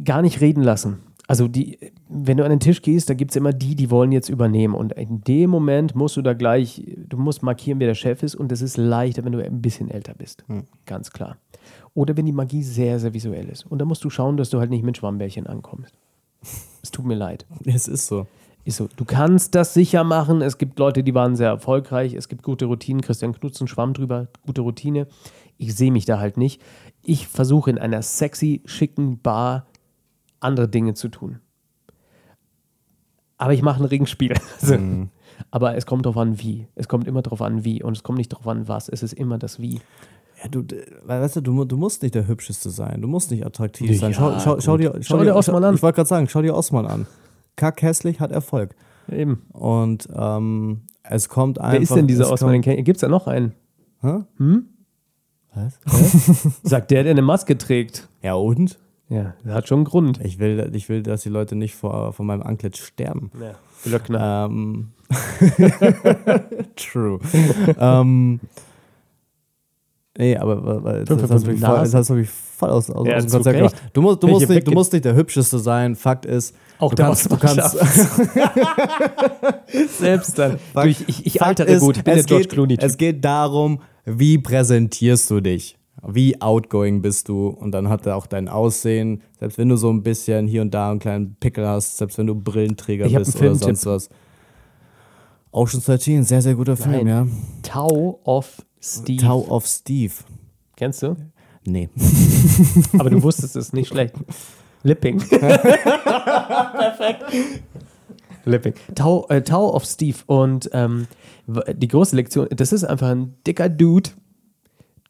gar nicht reden lassen. Also die, wenn du an den Tisch gehst, da gibt es immer die, die wollen jetzt übernehmen. Und in dem Moment musst du da gleich, du musst markieren, wer der Chef ist. Und das ist leichter, wenn du ein bisschen älter bist. Ganz klar. Oder wenn die Magie sehr, sehr visuell ist. Und da musst du schauen, dass du halt nicht mit Schwammbärchen ankommst. Es tut mir leid.
Es ist so.
Ist so. Du kannst das sicher machen. Es gibt Leute, die waren sehr erfolgreich. Es gibt gute Routinen. Christian Knutzen schwamm drüber. Gute Routine. Ich sehe mich da halt nicht. Ich versuche in einer sexy, schicken Bar andere Dinge zu tun. Aber ich mache ein Ringspiel. Also, Aber es kommt darauf an, wie. Es kommt immer darauf an, wie. Und es kommt nicht darauf an, was. Es ist immer das Wie.
Ja, du, weißt du, du, du musst nicht der Hübscheste sein. Du musst nicht attraktiv
Ja,
sein. Schau, schau, schau, dir,
Schau dir Osman an.
Ich wollte gerade sagen, schau dir Osman an. Kack hässlich hat Erfolg.
Eben.
Und ähm, es kommt einfach.
Wer ist denn dieser
es
Osman? Gibt es da noch einen?
Hä? Was?
Sagt der, der eine Maske trägt.
Ja, und?
Ja, das hat schon einen Grund.
Ich will, ich will, dass die Leute nicht vor, vor meinem Antlitz sterben.
Ja. Glöckner.
Ähm, true. ähm, nee, aber das, hast du mich voll, voll aus, aus,
Ja,
aus dem Konzept gebracht. Du musst, du, musst nicht, du musst nicht der Hübscheste sein. Fakt ist,
Auch
du
der
kannst, du kannst,
Selbst dann. Du, ich, ich, ich
Fakt
altere gut. Ich bin der
es
George
geht,
Clooney.
Es geht darum, wie präsentierst du dich? Wie outgoing bist du? Und dann hat er auch dein Aussehen. Selbst wenn du so ein bisschen hier und da einen kleinen Pickel hast, selbst wenn du Brillenträger
Ich
bist oder sonst was. Ocean's 13, sehr, sehr guter Film,
Nein.
ja.
Tau of Steve.
Tau of Steve.
Kennst du?
Nee.
Aber du wusstest es, nicht schlecht. Lipping. Perfekt. Lipping. Tau, äh, Tau of Steve. Und ähm, die große Lektion, das ist einfach ein dicker Dude,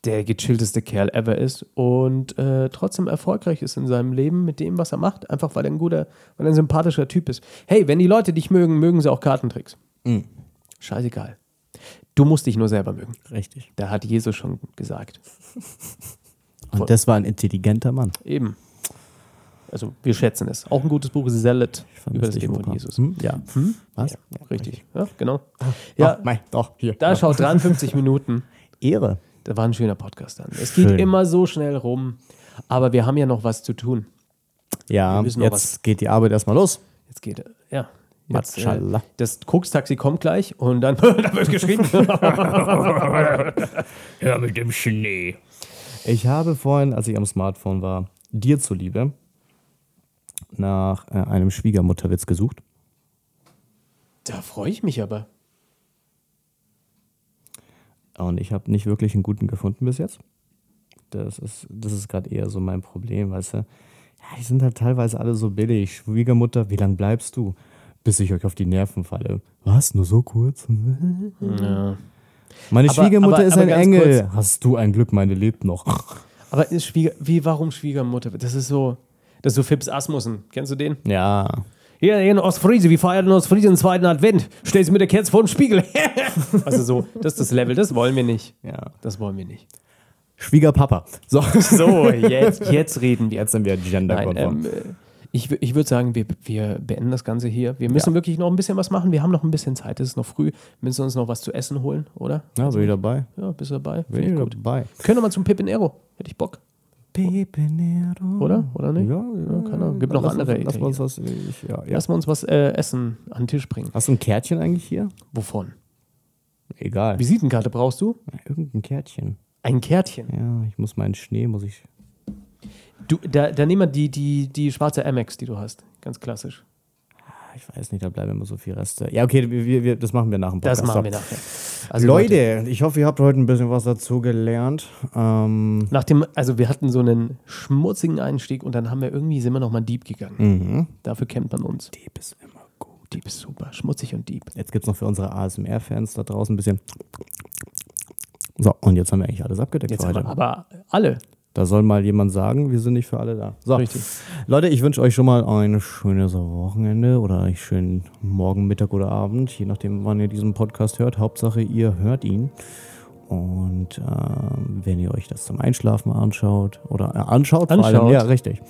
der gechillteste Kerl ever ist und äh, trotzdem erfolgreich ist in seinem Leben mit dem, was er macht. Einfach weil er ein guter, weil er ein sympathischer Typ ist. Hey, wenn die Leute dich mögen, mögen sie auch Kartentricks. Scheißegal. Du musst dich nur selber mögen.
Richtig.
Da hat Jesus schon gesagt.
Und das war ein intelligenter Mann.
Eben. Also wir schätzen es. Auch ein gutes Buch ist Zealot über das Leben von. Jesus.
Hm? Ja. Was?
Ja, richtig. Ja, genau.
Ja,
Ja,
mei, doch, hier.
da schaut 53 Minuten.
Ehre.
Da war ein schöner Podcast dann. Es geht
Schön.
immer so schnell rum. Aber wir haben ja noch was zu tun.
Ja, jetzt geht die Arbeit erstmal los.
Jetzt geht ja. Jetzt, äh, das Koks-Taxi kommt gleich und dann da wird geschrieben.
Ja, mit dem Schnee.
Ich habe vorhin, als ich am Smartphone war, dir zuliebe nach äh, einem Schwiegermutterwitz gesucht.
da freue ich mich aber.
Und ich habe nicht wirklich einen guten gefunden bis jetzt. Das ist, das ist gerade eher so mein Problem, weißt du. Ja, die sind halt teilweise alle so billig. Schwiegermutter, wie lange bleibst du? Bis ich euch auf die Nerven falle. Was? Nur so kurz?
Ja.
Meine
Aber-
Schwiegermutter
aber-
ist
aber
ein Engel. Hast du ein Glück, meine lebt noch.
Aber Schwieger, wie, warum Schwiegermutter? Das ist so, das ist so Fips Asmussen. Kennst du den?
Ja.
Hier in Ostfriese, wir feiern in Ostfriese den zweiten Advent. Stellst du mit der Kerze vor den Spiegel. also so, das ist das Level, das wollen wir nicht.
ja.
Das wollen wir nicht.
Schwiegerpapa. So.
So, jetzt, jetzt reden wir.
Jetzt sind wir genderkonform.
ähm, äh, Ich, ich würde sagen, wir, wir beenden das Ganze hier. Wir müssen
Ja.
wirklich noch ein bisschen was machen. Wir haben noch ein bisschen Zeit. Es ist noch früh. Wir müssen uns noch was zu essen holen, oder?
Ja, bin ich dabei.
Ja, bist du dabei?
Bin ich
ich
dabei.
Können wir mal zum Pipinero. Hätte ich Bock.
Pepenero.
Oder? Oder nicht?
Ja,
Ja, keine Ahnung. Gibt noch
lass
andere
Uns, lass uns was, ich, ja, ja.
Lass mal uns was äh, essen an den Tisch bringen.
Hast du ein Kärtchen eigentlich hier?
Wovon?
Egal.
Visitenkarte brauchst du?
Irgendein Kärtchen.
Ein Kärtchen.
Ja, ich muss meinen Schnee, muss ich.
Du, da, da nehmen wir die, die, die schwarze Amex, die du hast. Ganz klassisch.
Ich weiß nicht, da bleiben immer so viele Reste. Ja, okay, wir, wir, das machen wir nach dem Podcast.
Das machen wir nachher. Also
Leute, ich hoffe, ihr habt heute ein bisschen was dazu gelernt. Ähm,
Nach dem, also wir hatten so einen schmutzigen Einstieg und dann haben wir irgendwie sind wir nochmal Dieb gegangen.
mhm.
Dafür kennt man uns.
Dieb ist immer gut.
Dieb ist super, schmutzig und Dieb.
Jetzt gibt es noch für unsere ASMR-Fans da draußen ein bisschen. So, und jetzt haben wir eigentlich alles abgedeckt
Jetzt
heute.
aber alle.
Da soll mal jemand sagen, wir sind nicht für alle da. So,
Richtig.
Leute, ich wünsche euch schon mal ein schönes Wochenende oder einen schönen Morgen, Mittag oder Abend, je nachdem, wann ihr diesen Podcast hört. Hauptsache, ihr hört ihn. Und ähm, wenn ihr euch das zum Einschlafen anschaut oder äh, anschaut, vor allem,
Anschaut.
ja, richtig,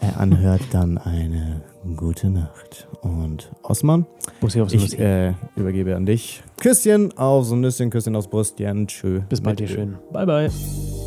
äh, anhört, dann eine gute Nacht. Und Osman,
Muss ich aufs
ich äh, übergebe an dich. Küsschen aufs Nüsschen, Küsschen aufs Brustchen. Tschö.
Bis bald, ihr schön. Bye, bye.